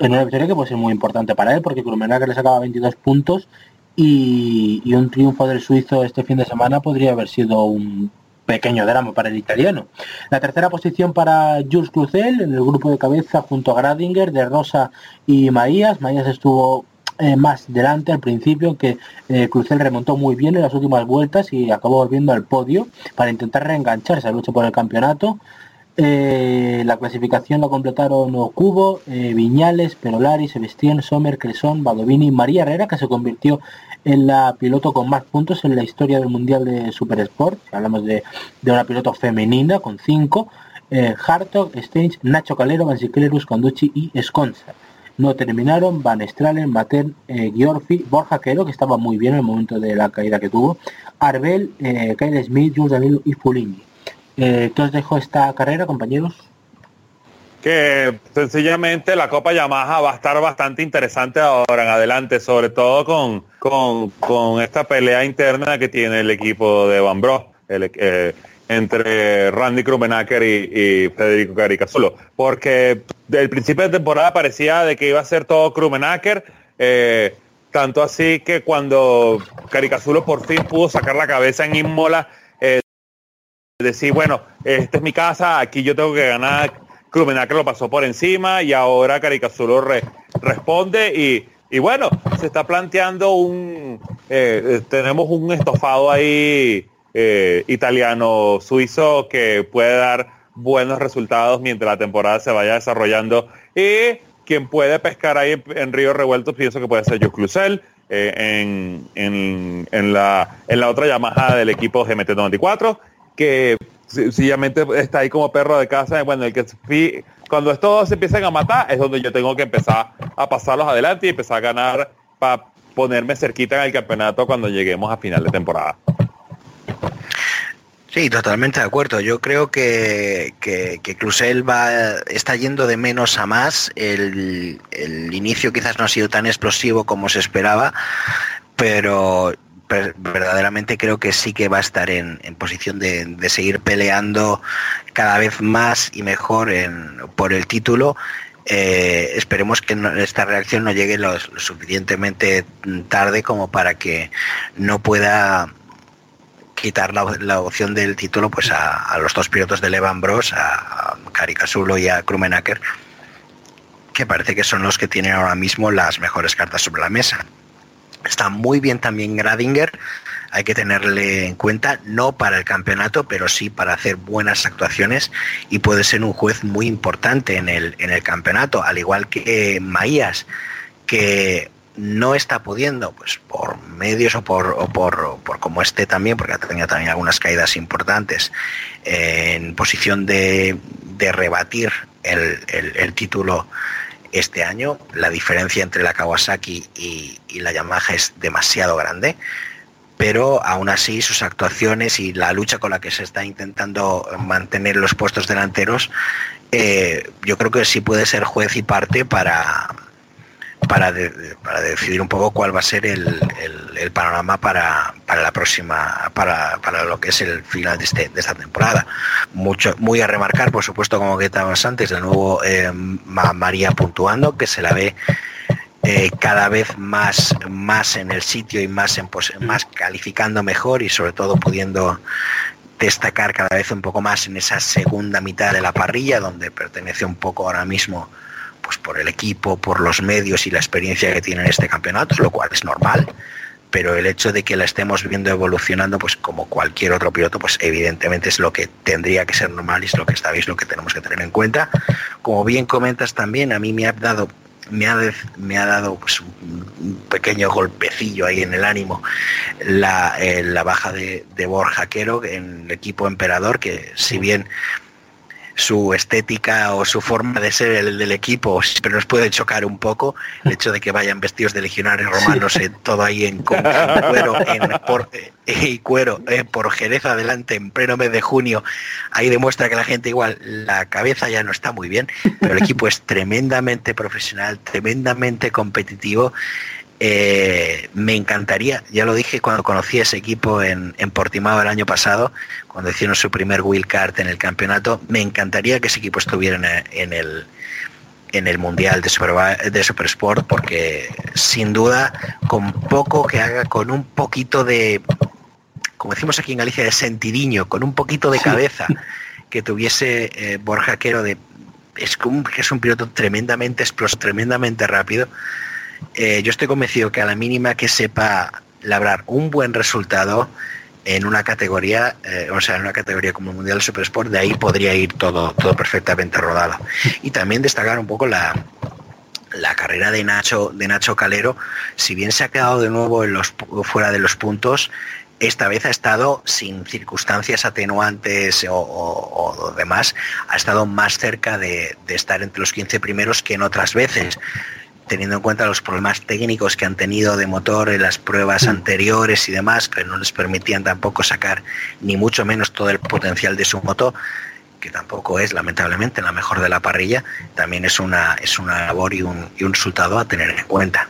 en una victoria que puede ser muy importante para él porque Krumenacker le sacaba 22 puntos y, y un triunfo del suizo este fin de semana podría haber sido un, pequeño drama para el italiano. La tercera posición para Jules Cluzel en el grupo de cabeza junto a Gradinger, de Rosa y Maías. Maías estuvo eh, más delante al principio, que eh, Crucel remontó muy bien en las últimas vueltas y acabó volviendo al podio para intentar reengancharse al lucha por el campeonato. Eh, la clasificación la completaron Cubo, Viñales, Perolari, Sebastián, Sommer, Cresón, Badovini María Herrera, que se convirtió en la piloto con más puntos en la historia del Mundial de Super Sport. Hablamos de, una piloto femenina con 5. Hartog, Stench, Nacho Calero, Vansiklerus, Conducci y Esconza no terminaron Van Stralen, Maten, eh, Giorfi, Borja Quero, que estaba muy bien en el momento de la caída que tuvo, Arbel, eh, Kyle Smith, Jules Danilo y Fulini. Eh, ¿Qué os dejó esta carrera, compañeros? Que sencillamente la Copa Yamaha va a estar bastante interesante ahora en adelante, sobre todo con, con, esta pelea interna que tiene el equipo de Van Bros. El, eh, entre Randy Krumenacker y, Federico Caricasulo, porque del principio de temporada parecía de que iba a ser todo Krumenacker, eh, tanto así que cuando Caricazulo por fin pudo sacar la cabeza en Inmola, decir, bueno, esta es mi casa, aquí yo tengo que ganar, Krumenacker lo pasó por encima y ahora Caricazulo responde y, y, bueno, se está planteando un, eh, tenemos un estofado ahí eh, italiano suizo que puede dar buenos resultados mientras la temporada se vaya desarrollando. Y quien puede pescar ahí en, Río Revuelto pienso que puede ser Joe Cluzel eh, en, la, en la otra Yamaha del equipo GMT94 que sencillamente está ahí como perro de casa bueno el que cuando estos se empiecen a matar es donde yo tengo que empezar a pasarlos adelante y empezar a ganar para ponerme cerquita en el campeonato cuando lleguemos a final de temporada. Sí, totalmente de acuerdo. Yo creo que, que, Clusel va, está yendo de menos a más. El, inicio quizás no ha sido tan explosivo como se esperaba, pero verdaderamente creo que sí que va a estar en, posición de, seguir peleando cada vez más y mejor por el título. Eh, esperemos que esta reacción no llegue lo, suficientemente tarde como para que no pueda quitar la, opción del título pues a, los dos pilotos de Levan Bros, a, Caricasulo y a Krumenacker, que parece que son los que tienen ahora mismo las mejores cartas sobre la mesa. Está muy bien también Gradinger, hay que tenerle en cuenta, no para el campeonato, pero sí para hacer buenas actuaciones y puede ser un juez muy importante en el, en el campeonato, al igual que Maías, que no está pudiendo, pues por medios o por, o por, por como esté también, porque ha tenido también algunas caídas importantes, en posición de, de rebatir el, el, título este año. La diferencia entre la Kawasaki y, la Yamaha es demasiado grande, pero aún así sus actuaciones y la lucha con la que se está intentando mantener los puestos delanteros, eh, yo creo que sí puede ser juez y parte para para, para decidir un poco cuál va a ser el, el, panorama para, para, la próxima, para, para, lo que es el final de, este, de esta temporada. Mucho, muy a remarcar, por supuesto, como que estábamos antes, de nuevo eh, María puntuando, que se la ve eh, cada vez más, más en el sitio y más, en, más calificando mejor y sobre todo pudiendo destacar cada vez un poco más en esa segunda mitad de la parrilla, donde pertenece un poco ahora mismo pues por el equipo, por los medios y la experiencia que tiene en este campeonato, lo cual es normal, pero el hecho de que la estemos viendo evolucionando, pues como cualquier otro piloto, pues evidentemente es lo que tendría que ser normal y es lo que sabéis lo que tenemos que tener en cuenta. Como bien comentas también, a mí me ha dado me ha, me ha dado pues, un pequeño golpecillo ahí en el ánimo la, eh, baja de Borja Quero en el equipo emperador, que si bien su estética o su forma de ser el del equipo pero nos puede chocar un poco el hecho de que vayan vestidos de legionarios romanos en todo ahí en, cuero por, eh, y cuero eh, por Jerez adelante en pleno mes de junio. Ahí demuestra que la gente igual la cabeza ya no está muy bien pero el equipo es tremendamente profesional tremendamente competitivo eh, me encantaría, ya lo dije cuando conocí ese equipo en, en Portimao el año pasado, cuando hicieron su primer card en el campeonato, me encantaría que ese equipo estuviera en, el en el Mundial de Super, de Super Sport porque sin duda con poco que haga, con un poquito de como decimos aquí en Galicia, de sentidiño, con un poquito de cabeza que tuviese eh, Borja Quero de es un, que es un piloto tremendamente exploso, tremendamente rápido. Eh, yo estoy convencido que a la mínima que sepa labrar un buen resultado en una categoría, eh, o sea, en una categoría como el Mundial de Super Sport, de ahí podría ir todo, todo perfectamente rodado. Y también destacar un poco la, la carrera de Nacho, de Nacho Calero, si bien se ha quedado de nuevo fuera de los puntos, esta vez ha estado sin circunstancias atenuantes o, demás, ha estado más cerca de, estar entre los 15 primeros que en otras veces teniendo en cuenta los problemas técnicos que han tenido de motor en las pruebas anteriores y demás, que no les permitían tampoco sacar ni mucho menos todo el potencial de su moto, que tampoco es lamentablemente la mejor de la parrilla, también es una, es una labor y un, y un resultado a tener en cuenta.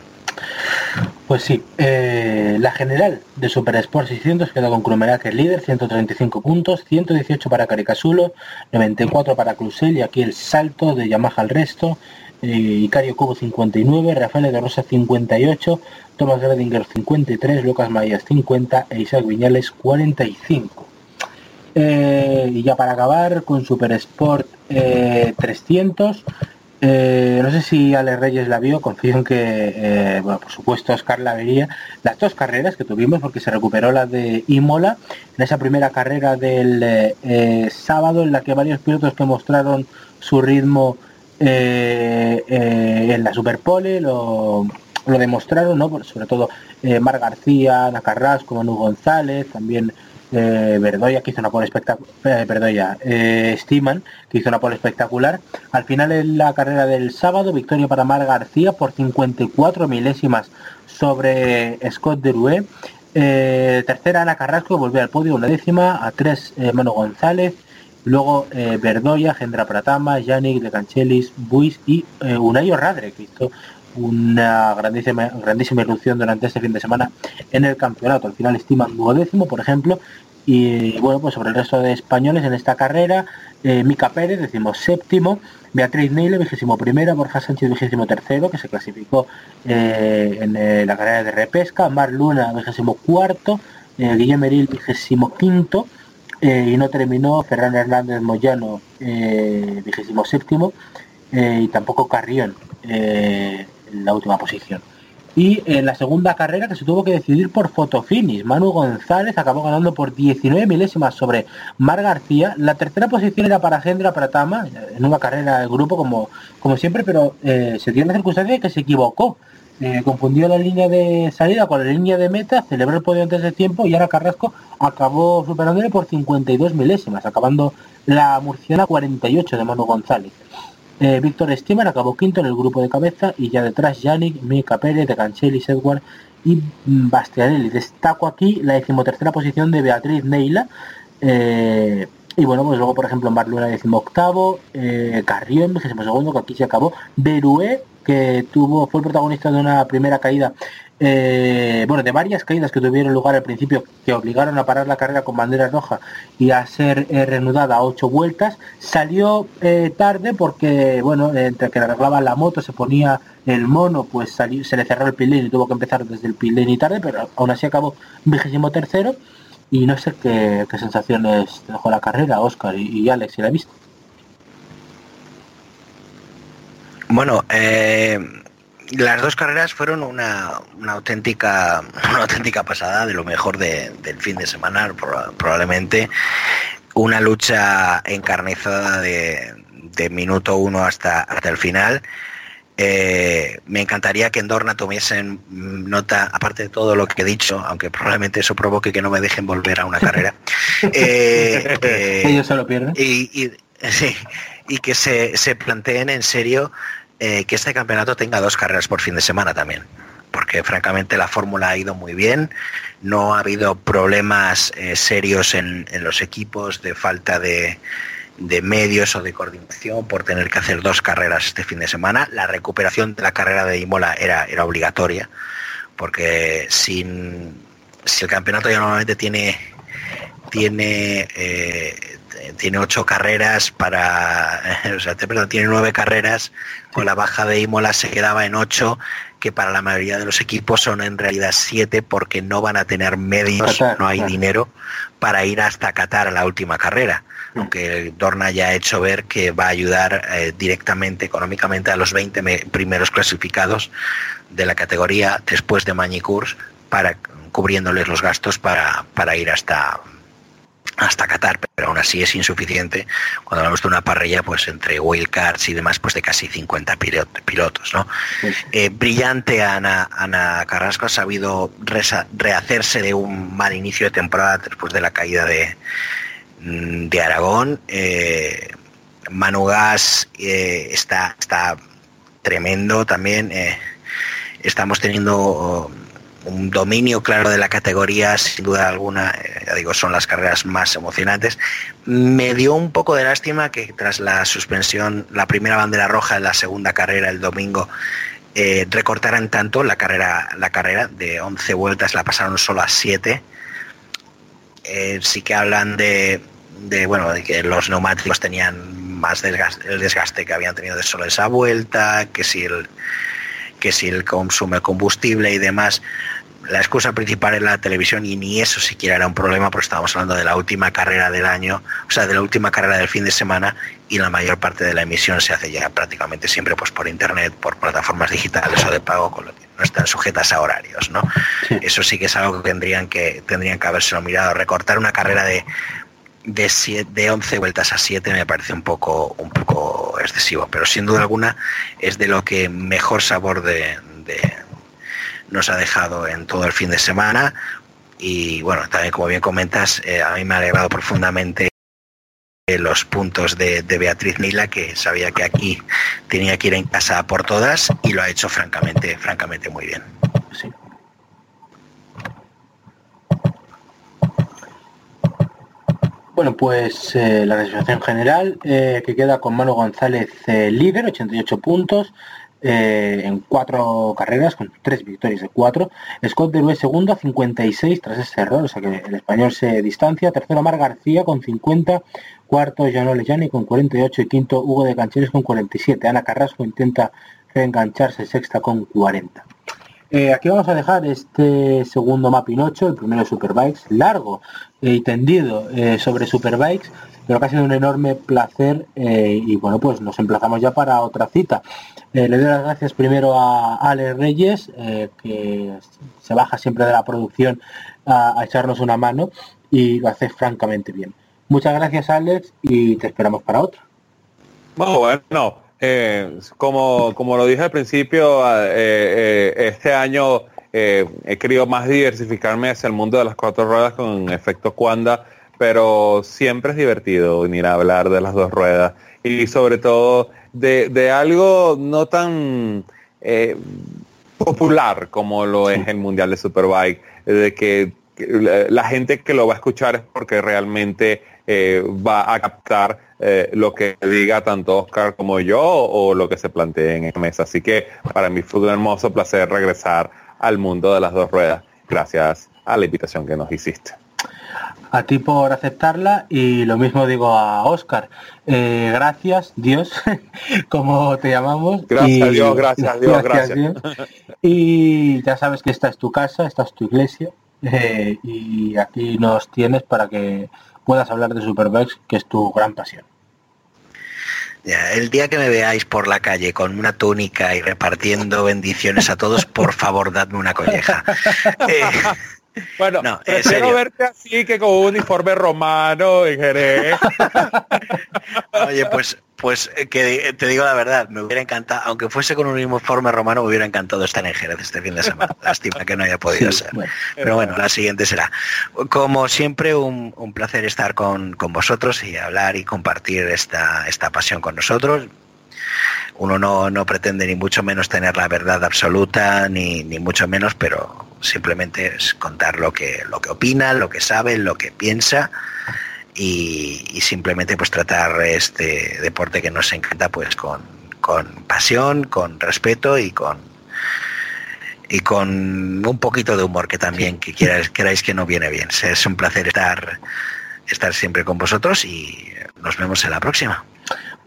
Pues sí, eh, la general de Super Sport 600 queda con que es líder, 135 puntos, 118 para Caricasulo, 94 para Clusel y aquí el salto de Yamaha al resto, Icario Cubo 59, Rafael de Rosa 58, Thomas Gredinger 53, Lucas Mayas 50 e Isaac Viñales 45. Eh, y ya para acabar con Super Sport 300, eh, no sé si Ale Reyes la vio, confío en que, eh, por supuesto Oscar la vería. Las dos carreras que tuvimos, porque se recuperó la de Imola, en esa primera carrera del eh, sábado, en la que varios pilotos que mostraron su ritmo en la Superpole lo, demostraron, ¿no? sobre todo Mar García, Ana Carrasco, Manu González, también eh, Verdoya, que hizo una pole espectacular, eh, que hizo una pole espectacular. Al final en la carrera del sábado, victoria para Mar García por 54 milésimas sobre Scott. Eh, tercera Ana Carrasco, volvió al podio, una décima, a tres eh, Mano González, luego Verdoya, Gendra Pratama, Yannick de Canchelis, Buis y Unayo Radre, que hizo una grandísima, grandísima irrupción durante este fin de semana en el campeonato. Al final estiman duodécimo, por ejemplo, y bueno, pues sobre el resto de españoles en esta carrera, eh, Mica Pérez, decimos séptimo, Beatriz Neile, vigésimo primera, Borja Sánchez, vigésimo tercero, que se clasificó eh, en eh, la carrera de repesca, Mar Luna, vigésimo cuarto, Guillermo Eril, vigésimo quinto, y no terminó Ferran Hernández Moyano, vigésimo séptimo, y tampoco Carrión, en la última posición. Y en la segunda carrera que se tuvo que decidir por fotofinis, Manu González acabó ganando por 19 milésimas sobre Mar García. La tercera posición era para Gendra Pratama, en una carrera de grupo como, como siempre, pero eh, se tiene la circunstancia de que se equivocó. Eh, confundió la línea de salida con la línea de meta, celebró el podio antes de tiempo y ahora Carrasco acabó superándole por 52 milésimas, acabando la murciana 48 de Manu González. Eh, Víctor Stimer acabó quinto en el grupo de cabeza y ya detrás Yannick, Mika Pérez, de Canchelis, Edward y Bastianelli. Destaco aquí la decimotercera posición de Beatriz Neila. Eh, y bueno, pues luego, por ejemplo, en Barcelona decimoctavo, eh, Carrión, segundo, que aquí se acabó. Berué, que tuvo, fue el protagonista de una primera caída eh, bueno, de varias caídas que tuvieron lugar al principio que obligaron a parar la carrera con bandera roja y a ser eh, reanudada a ocho vueltas, salió eh, tarde porque, bueno, entre que arreglaba la moto, se ponía el mono, pues salió, se le cerró el pilín y tuvo que empezar desde el pilín y tarde, pero aún así acabó vigésimo tercero. Y no sé qué, sensaciones dejó la carrera, Oscar y, y Alex, si la he visto. Bueno, eh las dos carreras fueron una, auténtica una auténtica pasada de lo mejor del fin de semana probablemente una lucha encarnizada de, minuto uno hasta hasta el final eh, me encantaría que en Dorna tuviesen nota, aparte de todo lo que he dicho, aunque probablemente eso provoque que no me dejen volver a una carrera. Eh, eh, Ellos se lo pierden. Y, y que se, se planteen en serio eh, que este campeonato tenga dos carreras por fin de semana también, porque francamente la fórmula ha ido muy bien, no ha habido problemas eh, serios en, los equipos de falta de, medios o de coordinación por tener que hacer dos carreras este fin de semana. La recuperación de la carrera de Imola era, era obligatoria, porque sin, si el campeonato ya normalmente tiene tiene eh, tiene ocho carreras para, o sea, perdón, tiene nueve carreras, con la baja de Imola se quedaba en ocho, que para la mayoría de los equipos son en realidad siete porque no van a tener medios, Qatar, no hay claro. dinero para ir hasta Qatar a la última carrera. Aunque Dorna ya ha hecho ver que va a ayudar eh, directamente económicamente a los 20 me- primeros clasificados de la categoría después de Mañicurs para cubriéndoles los gastos para, para ir hasta hasta Qatar, pero aún así es insuficiente cuando hablamos de una parrilla pues entre wildcards y demás pues de casi 50 pilot- pilotos, ¿no? Eh, brillante Ana, Ana Carrasco ha sabido resa- rehacerse de un mal inicio de temporada después de la caída de, mm, de Aragón. Eh, Manu Gas eh, está, está tremendo también. eh, estamos teniendo un dominio claro de la categoría, sin duda alguna, eh, ya digo, son las carreras más emocionantes. Me dio un poco de lástima que tras la suspensión, la primera bandera roja en la segunda carrera el domingo, eh, recortaran tanto la carrera, la carrera de 11 vueltas, la pasaron solo a 7. Eh, sí que hablan de, de, bueno, de que los neumáticos tenían más desgaste, el desgaste que habían tenido de solo esa vuelta, que si el que si el consume combustible y demás. La excusa principal es la televisión y ni eso siquiera era un problema porque estábamos hablando de la última carrera del año, o sea, de la última carrera del fin de semana y la mayor parte de la emisión se hace ya prácticamente siempre pues por internet, por plataformas digitales o de pago, con lo que no están sujetas a horarios, ¿no? Sí. Eso sí que es algo que tendrían que tendrían que habérselo mirado. Recortar una carrera de de, siete, de 11 vueltas a 7 me parece un poco un poco excesivo, pero sin duda alguna es de lo que mejor sabor de, nos ha dejado en todo el fin de semana y bueno, también como bien comentas, eh, a mí me ha alegrado profundamente los puntos de, de Beatriz Mila, que sabía que aquí tenía que ir en casa por todas y lo ha hecho francamente, francamente muy bien. sí. Bueno, pues eh, la clasificación general eh, que queda con Manu González eh, líder, 88 puntos eh, en cuatro carreras, con tres victorias de cuatro. Scott de segundo, 56 tras ese error, o sea que el español se distancia. Tercero Mar García con 50, cuarto Janole Lejani con 48 y quinto Hugo de Cancheres con 47. Ana Carrasco intenta reengancharse sexta con 40. Eh, aquí vamos a dejar este segundo map Pinocho, el primero de Superbikes, largo y tendido eh, sobre Superbikes, pero que ha sido un enorme placer eh, y bueno, pues nos emplazamos ya para otra cita. Eh, le doy las gracias primero a Ale Reyes, eh, que se baja siempre de la producción a, echarnos una mano y lo hace francamente bien. Muchas gracias Alex y te esperamos para otra. Bueno, eh, como, como lo dije al principio, eh, eh, este año eh, he querido más diversificarme hacia el mundo de las cuatro ruedas con efecto Cuanda, pero siempre es divertido venir a hablar de las dos ruedas y sobre todo de, de algo no tan eh, popular como lo es el Mundial de Superbike, de que la, la gente que lo va a escuchar es porque realmente eh, va a captar eh, lo que diga tanto Oscar como yo o lo que se plantee en mesa. Así que para mí fue un hermoso placer regresar al mundo de las dos ruedas. Gracias a la invitación que nos hiciste. A ti por aceptarla y lo mismo digo a Oscar. Eh, gracias, Dios, como te llamamos. Gracias, y, Dios, gracias, Dios, gracias. Dios. Y ya sabes que esta es tu casa, esta es tu iglesia eh, y aquí nos tienes para que puedas hablar de Superbikes, que es tu gran pasión. Ya, el día que me veáis por la calle con una túnica y repartiendo bendiciones a todos, por favor, dadme una colleja. Eh, Bueno, No, prefiero verte así que con un uniforme romano en Jerez. oye, pues, pues eh, que te digo la verdad, me hubiera encantado, aunque fuese con un uniforme romano, me hubiera encantado estar en Jerez este fin de semana. Lástima que no haya podido Sí, ser. bueno. Pero bueno, la siguiente será. Como siempre, un, un placer estar con, con vosotros y hablar y compartir esta, esta pasión con nosotros. Uno no, no pretende ni mucho menos tener la verdad absoluta, ni, ni mucho menos, pero simplemente es contar lo que, lo que opina, lo que sabe, lo que piensa y, y simplemente pues tratar este deporte que nos encanta pues con, con pasión, con respeto y con y con un poquito de humor que también que quierais, queráis que no viene bien. Es un placer estar estar siempre con vosotros y nos vemos en la próxima.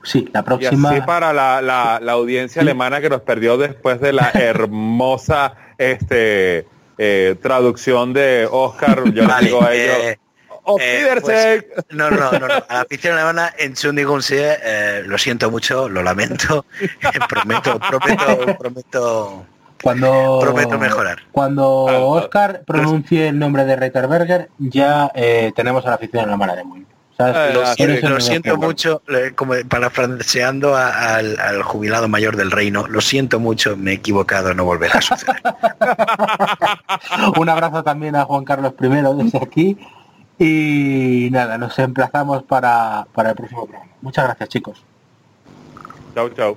Sí, la Y próxima. así para la, la- la audiencia alemana que nos perdió después de la hermosa este eh, traducción de Oscar, yo Vale, digo a ellos, eh, "Auf eh, Wiedersehen". No, no, no, no. A la afición alemana, en Sundigunse, eh, lo siento mucho, lo lamento. prometo, prometo, prometo. Cuando, Prometo mejorar. Cuando Ah, Oscar pronuncie el nombre de Reiterberger, ya eh, tenemos a la afición alemana de muy. Eh, Lo, ah, siento- lo mucho, como parafraseando a- al, al jubilado mayor del reino, lo siento mucho, me he equivocado, no volverá a suceder. Un abrazo también a Juan Carlos I desde aquí. Y nada, nos emplazamos para, para el próximo programa. Muchas gracias, chicos. Chau, chau.